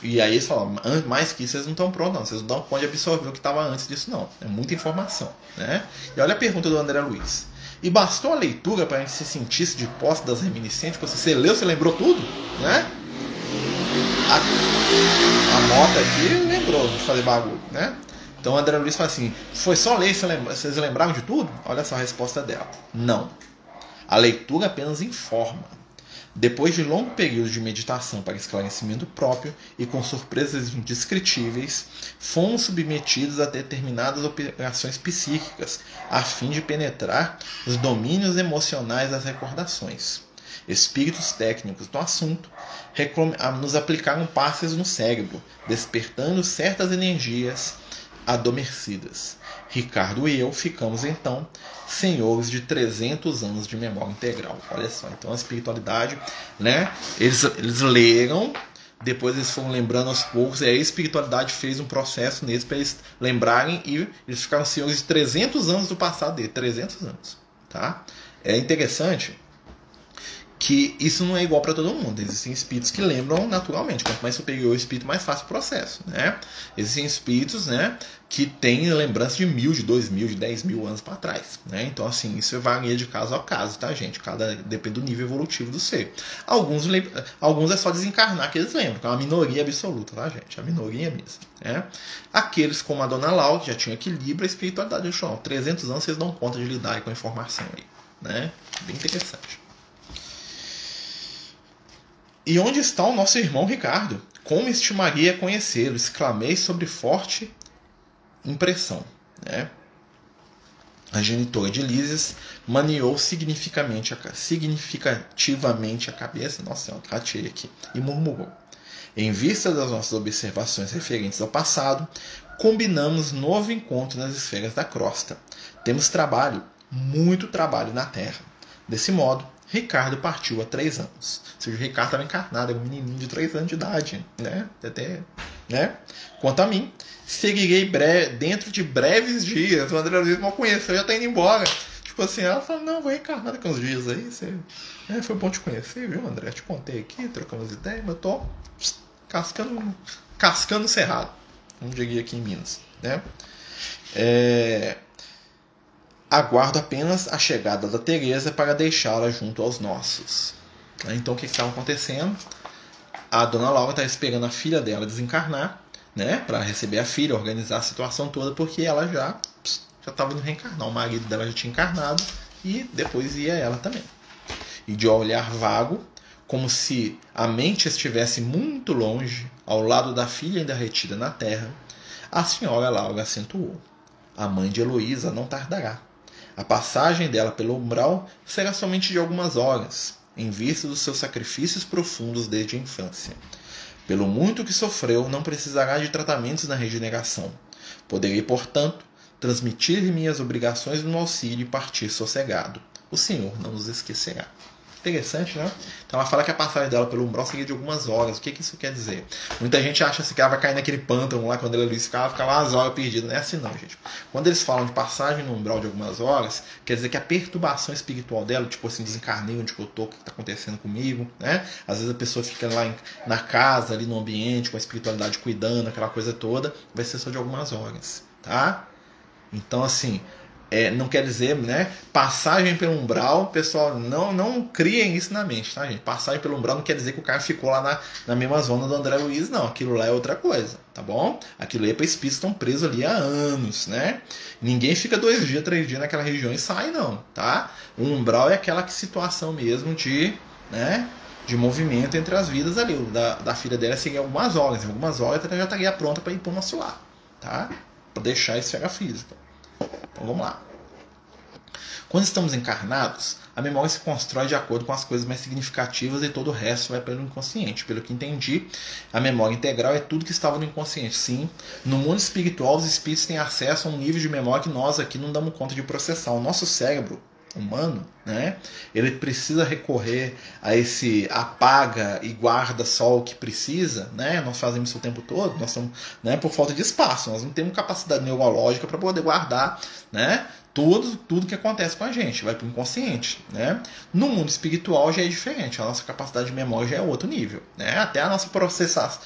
E aí eles falam, mais que isso vocês não estão prontos, não. Vocês não de absorver o que estava antes disso, não. É muita informação. Né? E olha a pergunta do André Luiz. E bastou a leitura para a gente se sentisse de posse das reminiscências? Você, você leu, você lembrou tudo? Né? A, a moto aqui lembrou de fazer bagulho, né? Então André Luiz fala assim: foi só ler, vocês lembraram de tudo? Olha só a resposta dela: não. A leitura apenas informa depois de longo período de meditação para esclarecimento próprio e com surpresas indescritíveis, fomos submetidos a determinadas operações psíquicas a fim de penetrar os domínios emocionais das recordações. Espíritos técnicos do assunto nos aplicaram passes no cérebro, despertando certas energias adormecidas. Ricardo e eu ficamos então senhores de 300 anos de memória integral. Olha só, então a espiritualidade, né? Eles, eles leram depois eles foram lembrando aos poucos, e aí a espiritualidade fez um processo neles para eles lembrarem e eles ficaram senhores de 300 anos do passado dele, 300 anos, tá? É interessante que isso não é igual para todo mundo. Existem espíritos que lembram naturalmente. Quanto mais superior o espírito, mais fácil o processo. Né? Existem espíritos né, que têm lembrança de mil, de dois mil, de dez mil anos para trás. Né? Então, assim, isso varia de caso a caso, tá, gente? Cada, depende do nível evolutivo do ser. Alguns, alguns é só desencarnar que eles lembram, que é uma minoria absoluta, tá, gente? A minoria mesmo. Né? Aqueles como a Dona Lau, que já tinham equilíbrio, a espiritualidade do chão. 300 anos vocês dão conta de lidar com a informação aí. Né? Bem interessante. E onde está o nosso irmão Ricardo? Como estimaria conhecê-lo? Exclamei sobre forte impressão. Né? A genitora de Lises maniou significativamente a, cabeça, nossa, eu ratei aqui, e murmurou. Em vista das nossas observações referentes ao passado, combinamos novo encontro nas esferas da crosta. Temos trabalho, muito trabalho na Terra. Desse modo, Ricardo partiu há três anos. Ou seja, o Ricardo estava encarnado, era um menininho de três anos de idade. Né? Até, né? Quanto a mim, seguirei dentro de breves dias. O André Luiz mal conheceu, já está indo embora. Tipo assim, ela falou, não, vou reencarnar daqui uns dias aí. Você... É, foi bom te conhecer, viu, André? Te contei aqui, trocamos ideias, mas eu tô cascando, cascando cerrado. Como diria aqui em Minas. Né? É... Aguardo apenas a chegada da Teresa para deixá-la junto aos nossos. Então o que estava acontecendo? A dona Laura está esperando a filha dela desencarnar, né, para receber a filha, organizar a situação toda, porque ela já já estava indo reencarnar. O marido dela já tinha encarnado e depois ia ela também. E de olhar vago, como se a mente estivesse muito longe, ao lado da filha ainda retida na terra, a senhora Laura acentuou: A mãe de Heloísa não tardará. A passagem dela pelo umbral será somente de algumas horas, em vista dos seus sacrifícios profundos desde a infância. Pelo muito que sofreu, não precisará de tratamentos na regeneração. Poderei, portanto, transmitir minhas obrigações no auxílio e partir sossegado. O Senhor não nos esquecerá. Interessante, né? Então ela fala que a passagem dela pelo umbral seria de algumas horas. O que, que isso quer dizer? Muita gente acha assim, que ela vai cair naquele pântano lá quando ela Luiz ficava, fica lá as horas perdidas. Não é assim não, gente. Quando eles falam de passagem no umbral de algumas horas, quer dizer que a perturbação espiritual dela, tipo assim, desencarnei onde eu tô, o que está acontecendo comigo, né? Às vezes a pessoa fica lá em, na casa, ali no ambiente, com a espiritualidade cuidando, aquela coisa toda, vai ser só de algumas horas, tá? Então, assim, é, não quer dizer, né? Passagem pelo umbral, pessoal, não, não criem isso na mente, tá, gente? Passagem pelo umbral não quer dizer que o cara ficou lá na, na mesma zona do André Luiz, não. Aquilo lá é outra coisa, tá bom? Aquilo é para espíritos estão presos ali há anos, né? Ninguém fica dois dias, três dias naquela região e sai, não, tá? O umbral é aquela situação mesmo de, né? De movimento entre as vidas ali. O da, da filha dela seria algumas horas. Em algumas horas ela já estaria pronta para ir para o nosso lar, tá? Para deixar a esfera física. Então vamos lá. Quando estamos encarnados, a memória se constrói de acordo com as coisas mais significativas e todo o resto vai para o inconsciente. Pelo que entendi, a memória integral é tudo que estava no inconsciente. Sim, no mundo espiritual, os espíritos têm acesso a um nível de memória que nós aqui não damos conta de processar. O nosso cérebro humano, né? Ele precisa recorrer a esse apaga e guarda só o que precisa, né? Nós fazemos isso o tempo todo, nós somos, né, por falta de espaço, nós não temos capacidade neurológica para poder guardar, né? Tudo, tudo que acontece com a gente vai para o inconsciente, né? No mundo espiritual já é diferente, a nossa capacidade de memória já é outro nível, né? Até a nossa processar,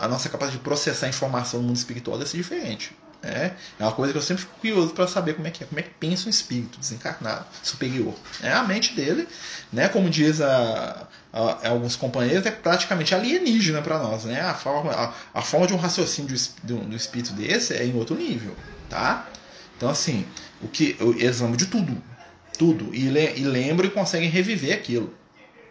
a nossa capacidade de processar informação no mundo espiritual deve ser diferente, é, é uma coisa que eu sempre fico curioso para saber como é que é, como é que pensa um espírito desencarnado, superior. É a mente dele, né, como diz a, a, a alguns companheiros, é praticamente alienígena para nós, né? A forma, a, a, forma de um raciocínio do, do, espírito desse é em outro nível, tá? Então assim, o que eles lembram de tudo, tudo e, le, e lembram e conseguem reviver aquilo.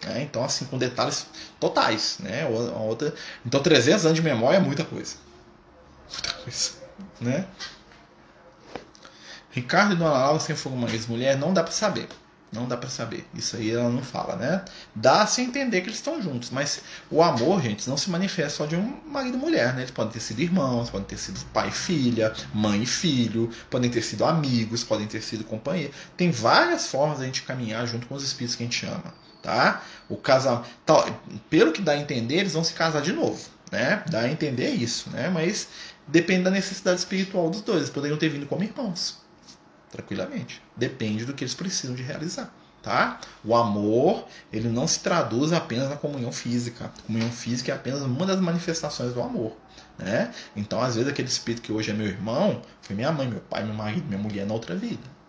Né? Então assim, com detalhes totais, né? Outra, então 300 anos de memória é muita coisa, muita coisa né? Ricardo e Dona Laura foram uma ex-mulher, não dá para saber. Não dá para saber. Isso aí ela não fala, né? Dá-se a entender que eles estão juntos, mas o amor, gente, não se manifesta só de um marido e mulher, né? Eles podem ter sido irmãos, podem ter sido pai e filha, mãe e filho, podem ter sido amigos, podem ter sido companheiros. Tem várias formas de a gente caminhar junto com os espíritos que a gente ama, tá? O casal, pelo que dá a entender, eles vão se casar de novo né? Dá a entender isso, né? Mas depende da necessidade espiritual dos dois. Eles poderiam ter vindo como irmãos, tranquilamente. Depende do que eles precisam de realizar, tá? O amor, ele não se traduz apenas na comunhão física. A comunhão física é apenas uma das manifestações do amor, né? Então, às vezes, aquele espírito que hoje é meu irmão, foi minha mãe, meu pai, meu marido, minha mulher na outra vida.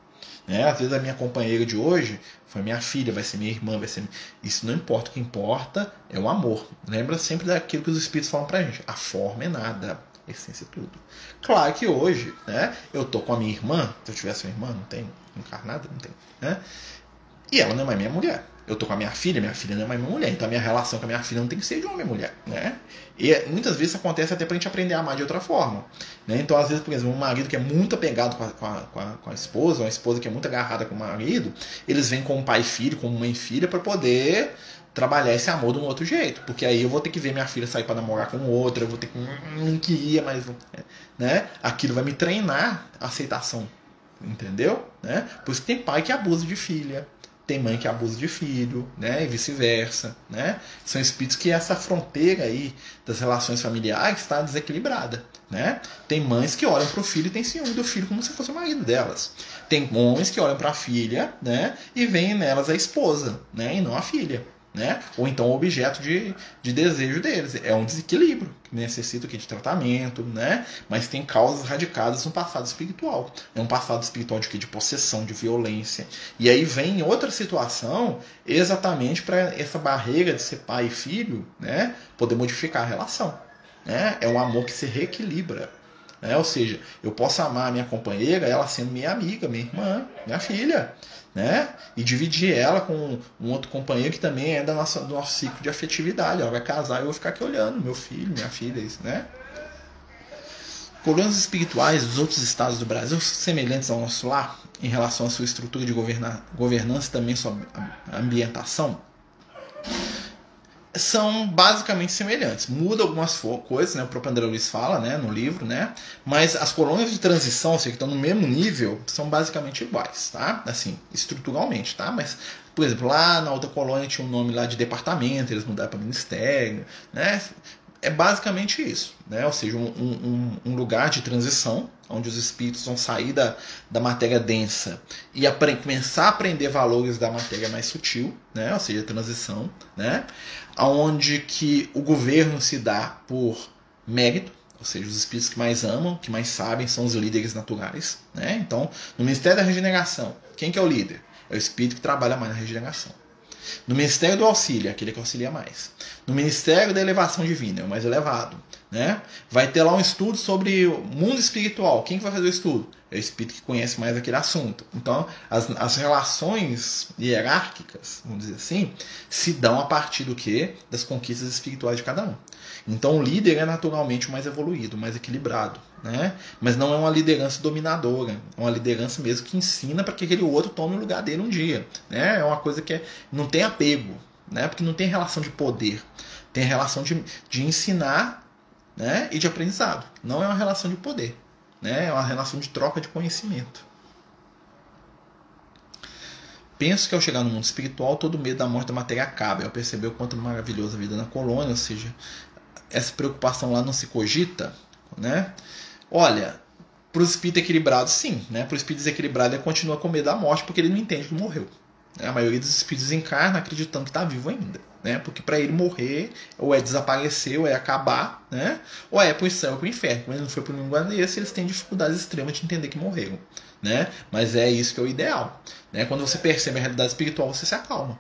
Né? Às vezes a minha companheira de hoje foi minha filha, vai ser minha irmã, vai ser. Isso não importa. O que importa é o amor. Lembra sempre daquilo que os espíritos falam pra gente. A forma é nada. Essência tudo. Claro que hoje, né? Eu tô com a minha irmã. Se eu tivesse uma irmã, não tem. Encarnada, não tem. Né? E ela não é mais minha mulher eu tô com a minha filha, minha filha não é mais minha mulher, então a minha relação com a minha filha não tem que ser de homem e mulher, né? E muitas vezes acontece até pra gente aprender a amar de outra forma, né? Então, às vezes, por exemplo, um marido que é muito apegado com a, com a, com a, a esposa, uma esposa que é muito agarrada com o marido, eles vêm com pai e filho, com mãe e filha, para poder trabalhar esse amor de um outro jeito, porque aí eu vou ter que ver minha filha sair para namorar com outra, eu vou ter que hum, não queria, mas né? Aquilo vai me treinar a aceitação, entendeu? Né? Por isso que tem pai que abusa de filha, tem mãe que abusa de filho, né, e vice-versa, né? São espíritos que essa fronteira aí das relações familiares está desequilibrada, né? Tem mães que olham para o filho e têm ciúme do filho como se fosse o marido delas. Tem homens que olham para a filha, né, e veem nelas a esposa, né, e não a filha né? Ou então objeto de, de desejo deles. É um desequilíbrio que necessita de tratamento, né? Mas tem causas radicadas no passado espiritual. É um passado espiritual de, de possessão, de violência. E aí vem outra situação exatamente para essa barreira de ser pai e filho, né? Poder modificar a relação. Né? É um amor que se reequilibra. Né? Ou seja, eu posso amar a minha companheira, ela sendo minha amiga, minha irmã, minha filha né? E dividir ela com um outro companheiro que também é da nossa, do nosso ciclo de afetividade. Ela vai casar e eu vou ficar aqui olhando, meu filho, minha filha, isso, né? Colunas espirituais dos outros estados do Brasil semelhantes ao nosso lar em relação à sua estrutura de governa governança e também sua ambientação são basicamente semelhantes. Muda algumas coisas, né? O próprio André Luiz fala, né, no livro, né? Mas as colônias de transição, seja, que estão no mesmo nível, são basicamente iguais, tá? Assim, estruturalmente, tá? Mas, por exemplo, lá na outra colônia tinha um nome lá de departamento, eles mudaram para ministério, né? É basicamente isso, né? Ou seja, um, um, um lugar de transição, onde os espíritos vão sair da, da matéria densa e começar a aprender valores da matéria mais sutil, né? ou seja, transição, né? onde que o governo se dá por mérito, ou seja, os espíritos que mais amam, que mais sabem, são os líderes naturais. Né? Então, no Ministério da Regeneração, quem que é o líder? É o espírito que trabalha mais na regeneração. No Ministério do Auxílio, é aquele que auxilia mais. No Ministério da Elevação Divina, é o mais elevado. Né? Vai ter lá um estudo sobre o mundo espiritual. Quem que vai fazer o estudo? É o espírito que conhece mais aquele assunto. Então, as, as relações hierárquicas, vamos dizer assim, se dão a partir do que? Das conquistas espirituais de cada um. Então, o líder é naturalmente o mais evoluído, o mais equilibrado. Né? Mas não é uma liderança dominadora, é uma liderança mesmo que ensina para que aquele outro tome o lugar dele um dia. Né? É uma coisa que é, não tem apego, né? porque não tem relação de poder, tem relação de, de ensinar né? e de aprendizado. Não é uma relação de poder, né? é uma relação de troca de conhecimento. Penso que ao chegar no mundo espiritual, todo medo da morte da matéria acaba. Eu percebi o quanto maravilhosa a vida na colônia, ou seja, essa preocupação lá não se cogita, né? Olha, para o espírito equilibrado, sim, né? Para o espírito desequilibrado, ele continua com medo da morte porque ele não entende que morreu. A maioria dos espíritos encarna acreditando que está vivo ainda né? Porque para ele morrer, ou é desaparecer, ou é acabar, né? Ou é pro céu ou pro inferno. Como ele não foi pro nenhum desse, eles têm dificuldades extremas de entender que morreram, né? Mas é isso que é o ideal, né? Quando você percebe a realidade espiritual, você se acalma.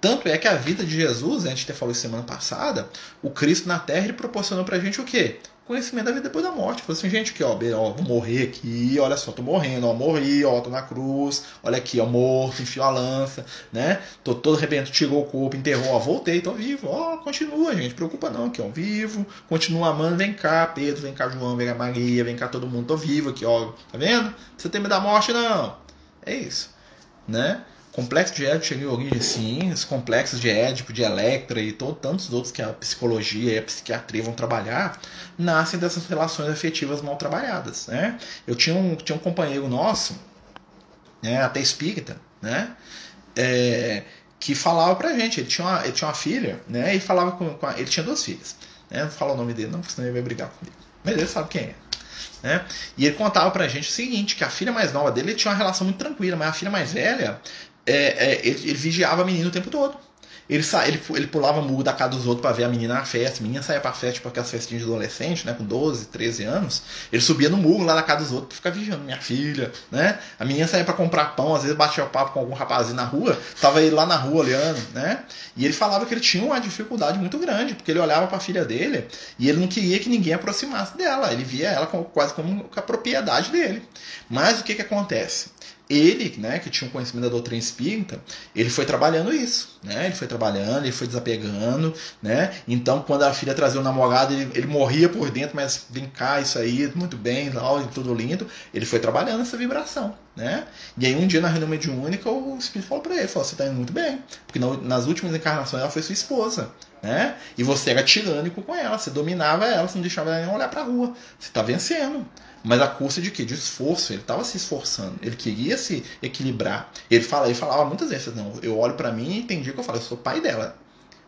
Tanto é que a vida de Jesus, né, a gente até falou semana passada, o Cristo na Terra ele proporcionou pra gente o quê? Conhecimento da vida depois da morte. Falei assim, gente, aqui, ó, ó, vou morrer aqui, olha só, tô morrendo, ó, morri, ó, tô na cruz, olha aqui, ó, morto, enfio a lança, né? Tô todo arrebento, tirou o corpo, enterrou, ó, voltei, tô vivo, ó, continua, gente, preocupa não, aqui, ó, vivo, continua amando, vem cá, Pedro, vem cá, João, vem cá, Maria, vem cá, todo mundo, tô vivo aqui, ó, tá vendo? Você tem medo da morte, não. É isso, né? Complexo de Édipo chega em origem, sim, os complexos de Édipo, de Electra e todo, tantos outros que a psicologia e a psiquiatria vão trabalhar, nascem dessas relações afetivas mal trabalhadas. Né? Eu tinha um, tinha um companheiro nosso, né, até espírita, né, é, que falava pra gente, ele tinha uma, ele tinha uma filha, né, e falava com, com a, ele tinha duas filhas. Né? Não fala o nome dele, não, senão ele vai brigar comigo. Mas ele sabe quem é. Né? E ele contava pra gente o seguinte: que a filha mais nova dele tinha uma relação muito tranquila, mas a filha mais velha, é, é, ele, ele vigiava a menina o tempo todo. Ele, sa... ele, ele pulava muro da casa dos outros para ver a menina na festa. A menina saía pra festa, tipo aquelas festinhas de adolescente, né? Com 12, 13 anos. Ele subia no muro lá na casa dos outros pra ficar vigiando minha filha, né? A menina saía para comprar pão, às vezes batia o papo com algum rapazinho na rua. Tava ele lá na rua olhando, né? E ele falava que ele tinha uma dificuldade muito grande, porque ele olhava para a filha dele e ele não queria que ninguém aproximasse dela. Ele via ela como, quase como a propriedade dele. Mas o que que acontece? Ele, né, que tinha um conhecimento da doutrina espírita, ele foi trabalhando isso, né? Ele foi trabalhando, ele foi desapegando, né? Então, quando a filha trazia o namorado, ele, ele morria por dentro, mas vem cá, isso aí, muito bem, tudo lindo. Ele foi trabalhando essa vibração, né? E aí um dia na reunião mediúnica, o espírito falou para ele, falou: "Você tá indo muito bem, porque nas últimas encarnações ela foi sua esposa, né? E você era tirânico com ela, você dominava ela, você não deixava ela nem olhar para a rua. Você está vencendo. Mas a custa de quê? De esforço. Ele estava se esforçando. Ele queria se equilibrar. Ele, fala, ele falava muitas vezes: não, eu olho para mim e entendi que eu falo, eu sou pai dela.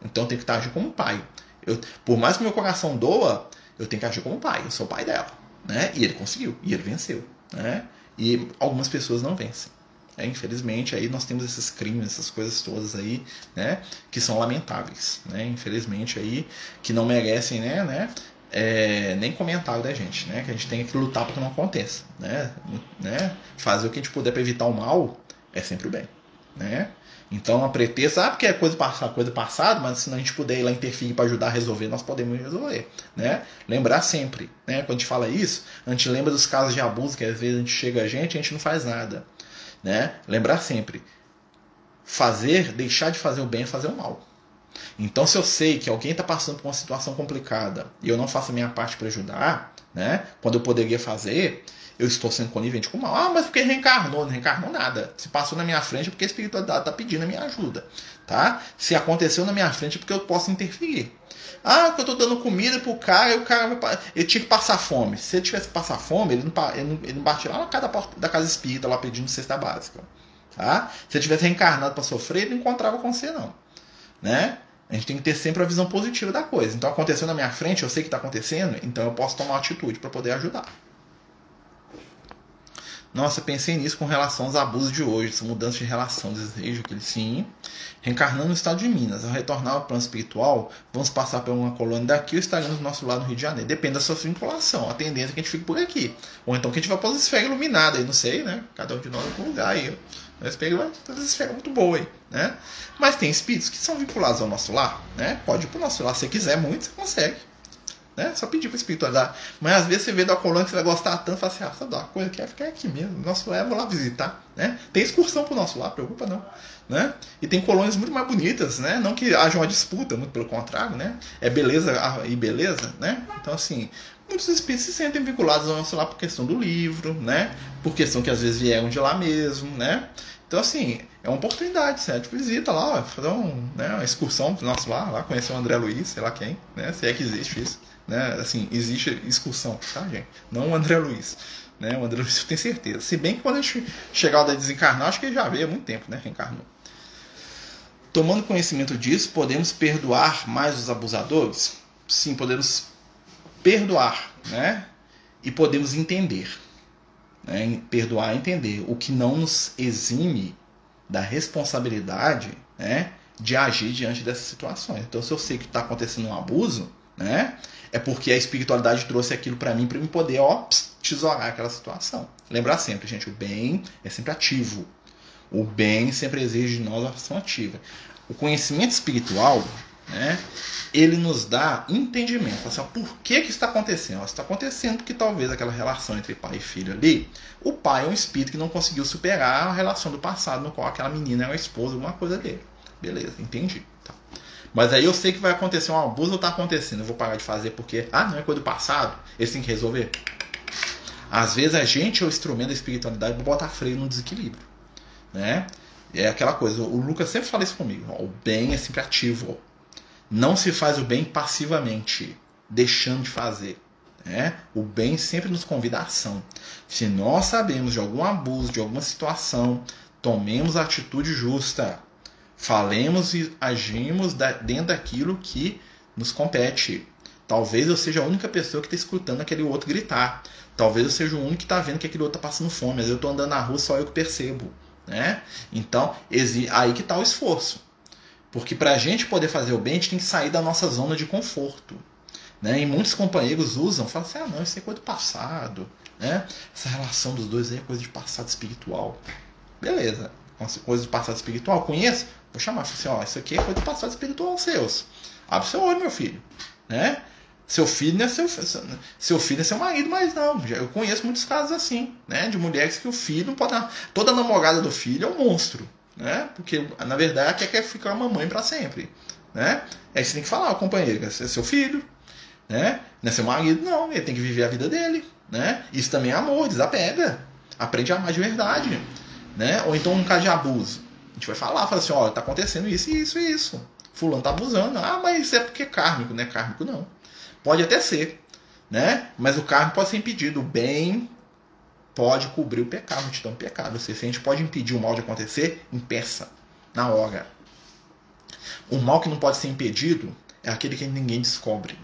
Então tenho que agir como pai. Eu, por mais que meu coração doa, eu tenho que agir como pai. Eu sou pai dela. Né? E ele conseguiu. E ele venceu. Né? E algumas pessoas não vencem. É, infelizmente, aí nós temos esses crimes, essas coisas todas aí, né, que são lamentáveis, né, infelizmente aí, que não merecem, né, né, é, nem comentário da gente, né? Que a gente tem que lutar para que não aconteça, né? né? Fazer o que a gente puder para evitar o mal é sempre o bem, né? Então a pretexto, ah, porque é coisa passada, coisa passada, mas se a gente puder ir lá interferir para ajudar a resolver, nós podemos resolver, né? Lembrar sempre, né? Quando a gente fala isso, a gente lembra dos casos de abuso que às vezes a gente chega a gente, e a gente não faz nada, né? Lembrar sempre, fazer, deixar de fazer o bem é fazer o mal. Então, se eu sei que alguém está passando por uma situação complicada e eu não faço a minha parte para ajudar, né? Quando eu poderia fazer, eu estou sendo conivente com o mal. Ah, mas porque reencarnou? Não reencarnou nada. Se passou na minha frente é porque a espiritualidade está pedindo a minha ajuda. Tá? Se aconteceu na minha frente é porque eu posso interferir. Ah, que eu estou dando comida pro cara e o cara ele tinha que passar fome. Se ele tivesse que passar fome, ele não, ele não, ele não batia lá na casa da, da casa espírita lá pedindo cesta básica. Tá? Se ele tivesse reencarnado para sofrer, ele não encontrava com você, não. Né? A gente tem que ter sempre a visão positiva da coisa. Então aconteceu na minha frente, eu sei que está acontecendo, então eu posso tomar uma atitude para poder ajudar. Nossa, pensei nisso com relação aos abusos de hoje, essa mudança de relação, desejo que ele sim. Reencarnando no estado de Minas, ao retornar ao plano espiritual, vamos passar por uma colônia daqui ou estaremos do nosso lado no Rio de Janeiro. Depende da sua vinculação. A tendência é que a gente fique por aqui. Ou então que a gente vá para as esferas iluminadas, aí não sei, né? Cada um de nós em um lugar aí. A esfera, uma esfera muito boa aí, né? Mas tem espíritos que são vinculados ao nosso lar, né? Pode ir para o nosso lar, se quiser muito, você consegue. Né? Só pedir para andar. Mas às vezes você vê da colônia que você vai gostar tanto, fala assim, ah, sabe uma coisa que é ficar aqui mesmo. Nosso lar, vou lá visitar. Né? Tem excursão para o nosso lar, preocupa não. Né? E tem colônias muito mais bonitas, né? Não que haja uma disputa, muito pelo contrário, né? É beleza e beleza, né? Então, assim, muitos espíritos se sentem vinculados ao nosso lar por questão do livro, né? Por questão que às vezes vieram de lá mesmo, né? Então, assim, é uma oportunidade, certo? Visita lá, fazer um, né, uma excursão pro nosso lar, lá conhecer o André Luiz, sei lá quem, né? Se é que existe isso. Né? Assim, existe excursão, tá, gente? Não o André Luiz. Né? O André Luiz eu tenho certeza. Se bem que quando a gente chegar ao desencarnar, acho que ele já veio há muito tempo, né? Reencarnou. Tomando conhecimento disso, podemos perdoar mais os abusadores? Sim, podemos perdoar, né? E podemos entender. Né? Perdoar e entender. O que não nos exime da responsabilidade né? de agir diante dessas situações. Então, se eu sei que está acontecendo um abuso, né? É porque a espiritualidade trouxe aquilo para mim para me poder, ó, tesourar aquela situação. Lembrar sempre, gente, o bem é sempre ativo. O bem sempre exige de nós a ação ativa. O conhecimento espiritual, né, ele nos dá entendimento. Assim, ó, por que, que está acontecendo? Ó, está acontecendo porque talvez aquela relação entre pai e filho ali, o pai é um espírito que não conseguiu superar a relação do passado no qual aquela menina era a esposa, alguma coisa dele. Beleza, entendi. Tá. Mas aí eu sei que vai acontecer um abuso ou está acontecendo. Eu vou parar de fazer porque, ah, não é coisa do passado. Eles têm que resolver. Às vezes a gente é o instrumento da espiritualidade para botar freio no desequilíbrio. Né? É aquela coisa, o Lucas sempre fala isso comigo. Ó, o bem é sempre ativo. Não se faz o bem passivamente, deixando de fazer. Né? O bem sempre nos convida à ação. Se nós sabemos de algum abuso, de alguma situação, tomemos a atitude justa falemos e agimos dentro daquilo que nos compete. Talvez eu seja a única pessoa que está escutando aquele outro gritar. Talvez eu seja o único que está vendo que aquele outro está passando fome. Mas eu estou andando na rua, só eu que percebo. Né? Então, aí que está o esforço. Porque para a gente poder fazer o bem, a gente tem que sair da nossa zona de conforto. Né? E muitos companheiros usam, falam assim: ah, não, isso é coisa do passado. Né? Essa relação dos dois aí é coisa de passado espiritual. Beleza, coisa de passado espiritual, conheço? Vou chamar, assim: ó, isso aqui é coisa de passado espiritual seus. Abre seu olho, meu filho. Né? Seu filho não é seu, seu filho é seu marido, mas não. Eu conheço muitos casos assim, né? De mulheres que o filho não pode. Toda namorada do filho é um monstro, né? Porque na verdade quer, quer ficar a mamãe para sempre, né? Aí você tem que falar, companheiro, é seu filho, né? Não é seu marido, não. Ele tem que viver a vida dele, né? Isso também é amor, desapega. Aprende a amar de verdade, né? Ou então um caso de abuso. A gente vai falar, fala assim, ó, tá acontecendo isso, isso e isso. Fulano tá abusando. Ah, mas isso é porque é kármico, não é kármico não. Pode até ser, né? Mas o karma pode ser impedido. O bem pode cobrir o pecado, te dá um pecado. Se a gente pode impedir o mal de acontecer, impeça, na hora. O mal que não pode ser impedido é aquele que ninguém descobre.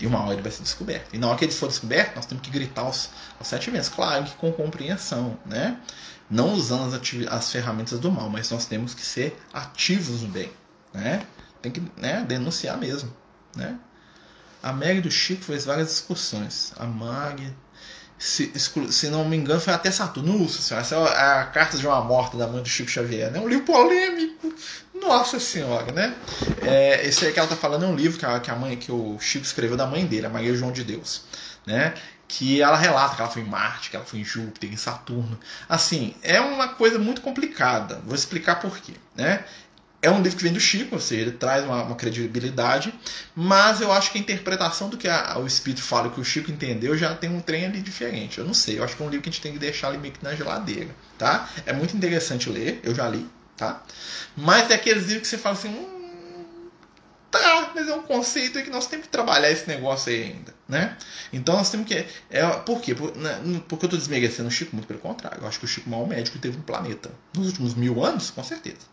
E uma hora ele vai ser descoberto. E na hora que ele for descoberto, nós temos que gritar aos, sete meses. Claro que com compreensão, né? Não usando as, as ferramentas do mal, mas nós temos que ser ativos no bem, né? Tem que né, denunciar mesmo, né? A Meg do Chico fez várias discussões. A Mag. Se, se não me engano, foi até Saturno. Nossa senhora, essa é a Carta de uma Morta da mãe do Chico Xavier. É né? um livro polêmico. Nossa senhora, né? É, esse aí que ela tá falando é um livro que a, que a mãe, que o Chico escreveu da mãe dele, a Maria João de Deus. Né? que ela relata que ela foi em Marte, que ela foi em Júpiter, em Saturno. Assim, é uma coisa muito complicada. Vou explicar por quê. Né? é um livro que vem do Chico, ou seja, ele traz uma, uma credibilidade, mas eu acho que a interpretação do que a, o Espírito fala, que o Chico entendeu, já tem um trem ali diferente. Eu não sei, eu acho que é um livro que a gente tem que deixar ali meio que na geladeira, tá? É muito interessante ler, eu já li, tá? Mas é aqueles livros que você fala assim, hum, tá, mas é um conceito que nós temos que trabalhar esse negócio aí ainda, né? Então nós temos que... É, por quê? Por, né, porque eu estou desmerecendo o Chico? Muito pelo contrário, eu acho que o Chico é o maior médico que teve no planeta. Nos últimos mil anos, com certeza.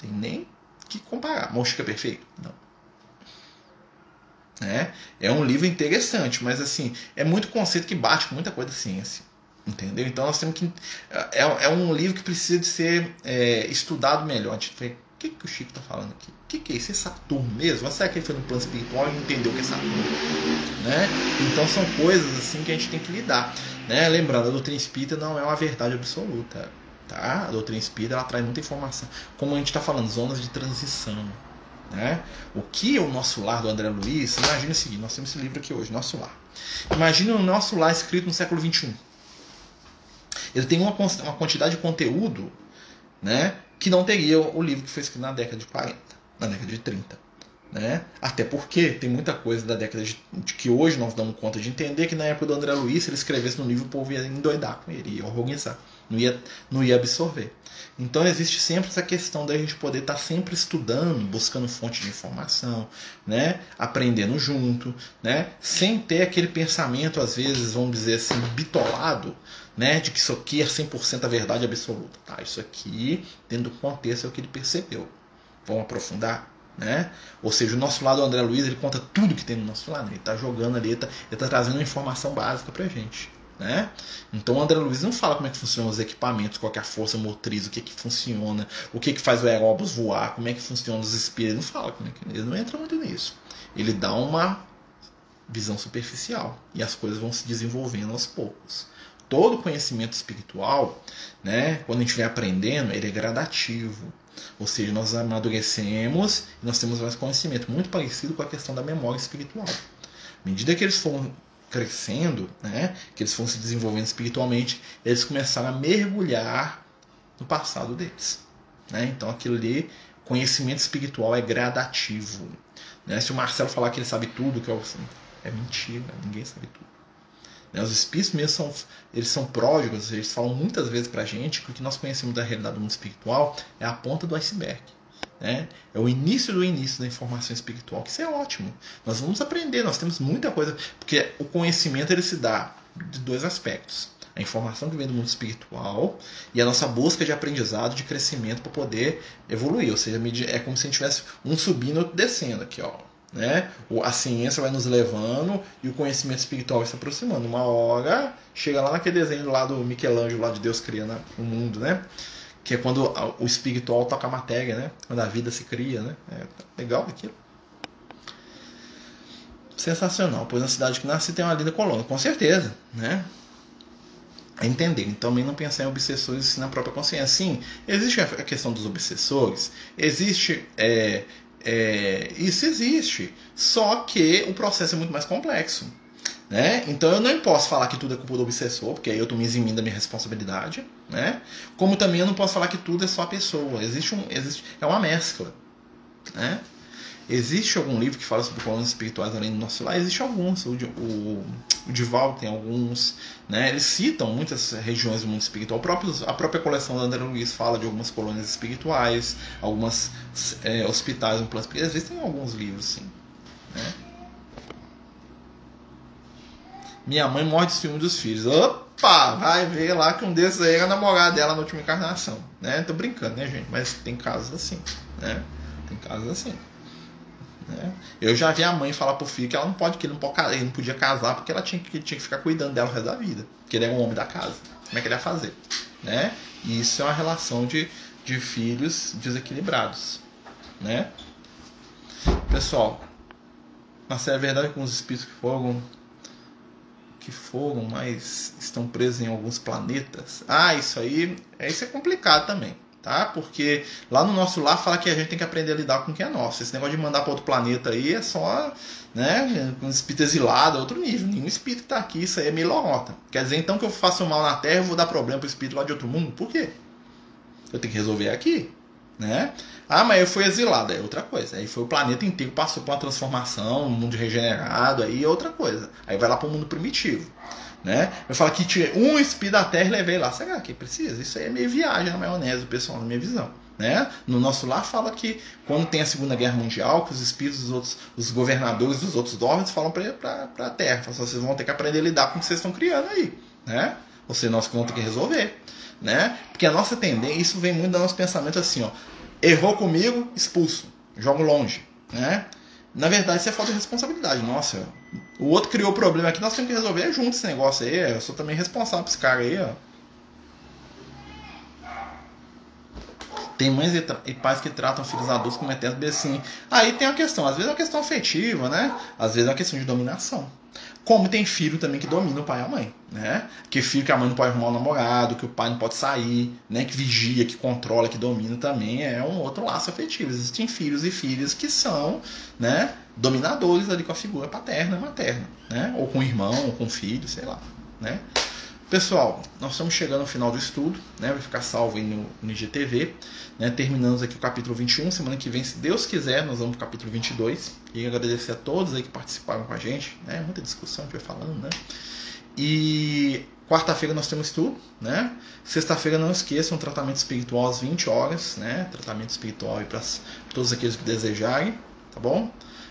Tem nem que comparar. Mosca Perfeito? Não. É, é um livro interessante, mas assim, é muito conceito que bate com muita coisa da ciência. Entendeu? Então nós temos que. É, é um livro que precisa de ser é, estudado melhor. A gente o que, que o Chico está falando aqui? O que, que é isso? É Saturno mesmo? Será que ele foi no plano espiritual e entendeu o que é Saturno? Né? Então são coisas assim que a gente tem que lidar. Né? Lembrando, a doutrina espírita não é uma verdade absoluta. Tá? A doutrina espírita ela traz muita informação. Como a gente está falando, zonas de transição. Né? O que é o nosso lar do André Luiz? Imagina o seguinte: nós temos esse livro aqui hoje, Nosso Lar. Imagina o nosso lar escrito no século XXI. Ele tem uma, uma quantidade de conteúdo né, que não teria o livro que foi escrito na década de 40, na década de 30. Né? Até porque tem muita coisa da década de, de, que hoje nós damos conta de entender que na época do André Luiz, se ele escrevesse no livro, o povo ia endoidar com ele, ia organizar não ia, não ia absorver. Então existe sempre essa questão da gente poder estar tá sempre estudando, buscando fonte de informação, né? aprendendo junto, né? sem ter aquele pensamento, às vezes, vamos dizer assim, bitolado, né? de que isso aqui é 100% a verdade absoluta. Tá, isso aqui, dentro do contexto, é o que ele percebeu. Vamos aprofundar? Né? Ou seja, o nosso lado, o André Luiz, ele conta tudo que tem no nosso lado. Ele está jogando ali, ele está tá trazendo uma informação básica para gente. Né? Então o André Luiz não fala como é que funcionam os equipamentos, qual é a força motriz, o que é que funciona, o que é que faz o aeróbus voar, como é que funcionam os espíritos. Não fala é ele não entra muito nisso. Ele dá uma visão superficial e as coisas vão se desenvolvendo aos poucos. Todo conhecimento espiritual, né, quando a gente vai aprendendo, ele é gradativo. Ou seja, nós amadurecemos e nós temos mais conhecimento, muito parecido com a questão da memória espiritual. À medida que eles foram crescendo, né, que eles foram se desenvolvendo espiritualmente, eles começaram a mergulhar no passado deles. Né? Então aquilo ali, conhecimento espiritual é gradativo. Né? Se o Marcelo falar que ele sabe tudo, que assim, é mentira, ninguém sabe tudo. Né? Os espíritos mesmo são, eles são pródigos, eles falam muitas vezes pra gente que o que nós conhecemos da realidade do mundo espiritual é a ponta do iceberg. Né? É o início do início da informação espiritual, que isso é ótimo. Nós vamos aprender, nós temos muita coisa, porque o conhecimento ele se dá de dois aspectos. A informação que vem do mundo espiritual e a nossa busca de aprendizado, de crescimento para poder evoluir. Ou seja, é como se a gente tivesse um subindo e outro descendo aqui. Ó. né? A ciência vai nos levando e o conhecimento espiritual vai se aproximando. Uma hora chega lá naquele desenho lá do Michelangelo, lá de Deus criando o mundo, né? Que é quando o espiritual toca a matéria, né? Quando a vida se cria, né? É legal aquilo. Sensacional, pois na cidade que nasce tem uma linda colônia, com certeza, né? entender. Também não pensar em obsessores assim na própria consciência. Sim, existe a questão dos obsessores, existe. É, é, isso existe. Só que o processo é muito mais complexo. Né? Então eu não posso falar que tudo é culpa do obsessor, porque aí eu estou me eximindo da minha responsabilidade. Né? Como também eu não posso falar que tudo é só a pessoa. Existe um, existe, é uma mescla. Né? Existe algum livro que fala sobre colunas espirituais além do nosso lar? Existe alguns. O, o, o Dival tem alguns. Né? Eles citam muitas regiões do mundo espiritual. Próprio, a própria coleção da André Luiz fala de algumas colônias espirituais, algumas é, hospitais no plano espiritual. Existem alguns livros, sim. Né? Minha mãe morre de ciúme dos filhos. Opa! Vai ver lá que um desses aí era namorado dela na última encarnação. Né? Tô brincando, né, gente? Mas tem casos assim. Né? Tem casos assim. Né? Eu já vi a mãe falar pro filho que ela não pode, que ele não, pode, ele não podia casar porque ela tinha que, tinha que ficar cuidando dela o resto da vida. Porque ele é um homem da casa. Como é que ele ia fazer? Né? E isso é uma relação de, de filhos desequilibrados. Né? Pessoal, mas é verdade que os espíritos que foram que foram, mas estão presos em alguns planetas. Ah, isso aí, isso é complicado também tá? Porque lá no nosso lar fala que a gente tem que aprender a lidar com o que é nosso. Esse negócio de mandar para outro planeta aí é só, né, um espírito exilado, é outro nível. Nenhum espírito está aqui, isso aí é meio. Quer dizer, então que eu faço mal na Terra, eu vou dar problema para o espírito lá de outro mundo? Por quê? Eu tenho que resolver aqui, né? Ah, mas eu fui exilado, é outra coisa. Aí foi o planeta inteiro passou por uma transformação, um mundo regenerado, aí é outra coisa. Aí vai lá para o mundo primitivo né? Eu falo que tinha um espírito da Terra e levei lá. Será que precisa? Isso aí é meio viagem na maionese, pessoal, na minha visão. Né? No nosso lar fala que quando tem a Segunda Guerra Mundial, que os espíritos dos outros, os governadores dos outros órgãos falam para a Terra, falam, vocês vão ter que aprender a lidar com o que vocês estão criando aí, né? Ou seja, nós vamos ter que resolver, né? Porque a nossa tendência, isso vem muito do nosso pensamento assim, ó, errou comigo, expulso, jogo longe, né? Na verdade, isso é falta de responsabilidade. Nossa, o outro criou o problema aqui, nós temos que resolver junto esse negócio aí. Eu sou também responsável por esse cara aí, ó. Tem mães e, pais que tratam filhos adultos como eternos assim. Aí tem a questão, às vezes é uma questão afetiva, né? Às vezes é uma questão de dominação. Como tem filho também que domina o pai e a mãe, né? Que filho que a mãe não pode arrumar um namorado, que o pai não pode sair, né? Que vigia, que controla, que domina também é um outro laço afetivo. Existem filhos e filhas que são, né? Dominadores ali com a figura paterna materna, né? Ou com o irmão, ou com o filho, sei lá, né? Pessoal, nós estamos chegando ao final do estudo, né? Vai ficar salvo aí no, no IGTV. Né? Terminamos aqui o capítulo 21. Semana que vem, se Deus quiser, nós vamos para o capítulo 22. E agradecer a todos aí que participaram com a gente. Né? Muita discussão que vai falando, né? E quarta-feira nós temos estudo, né? Sexta-feira não esqueçam tratamento espiritual às 20 horas, né? Tratamento espiritual para todos aqueles que desejarem, tá bom?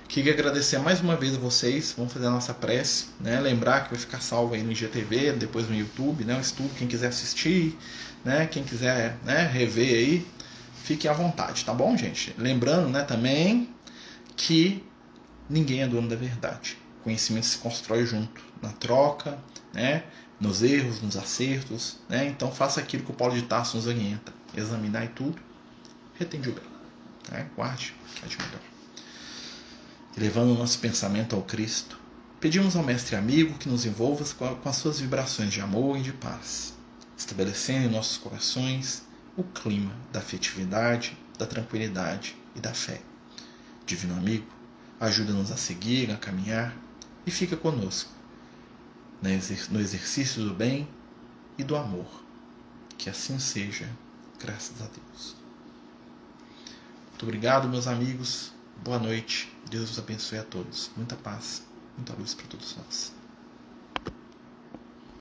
Queria agradecer mais uma vez a vocês. Vamos fazer a nossa prece, né? Lembrar que vai ficar salvo aí no IGTV, depois no YouTube, né? O estudo, quem quiser assistir, né? Quem quiser, né? Rever aí, fiquem à vontade, tá bom, gente? Lembrando, né? Também que ninguém é dono da verdade. O conhecimento se constrói junto, na troca, né? Nos erros, nos acertos, né? Então faça aquilo que o Paulo de Tarso nos orienta. Examinar e tudo, retende o bem, né? Guarde, é de melhor levando o nosso pensamento ao Cristo, pedimos ao Mestre amigo que nos envolva com as suas vibrações de amor e de paz, estabelecendo em nossos corações o clima da afetividade, da tranquilidade e da fé. Divino amigo, ajuda-nos a seguir, a caminhar e fica conosco no exercício do bem e do amor. Que assim seja, graças a Deus. Muito obrigado, meus amigos. Boa noite. Deus os abençoe a todos. Muita paz, muita luz para todos nós.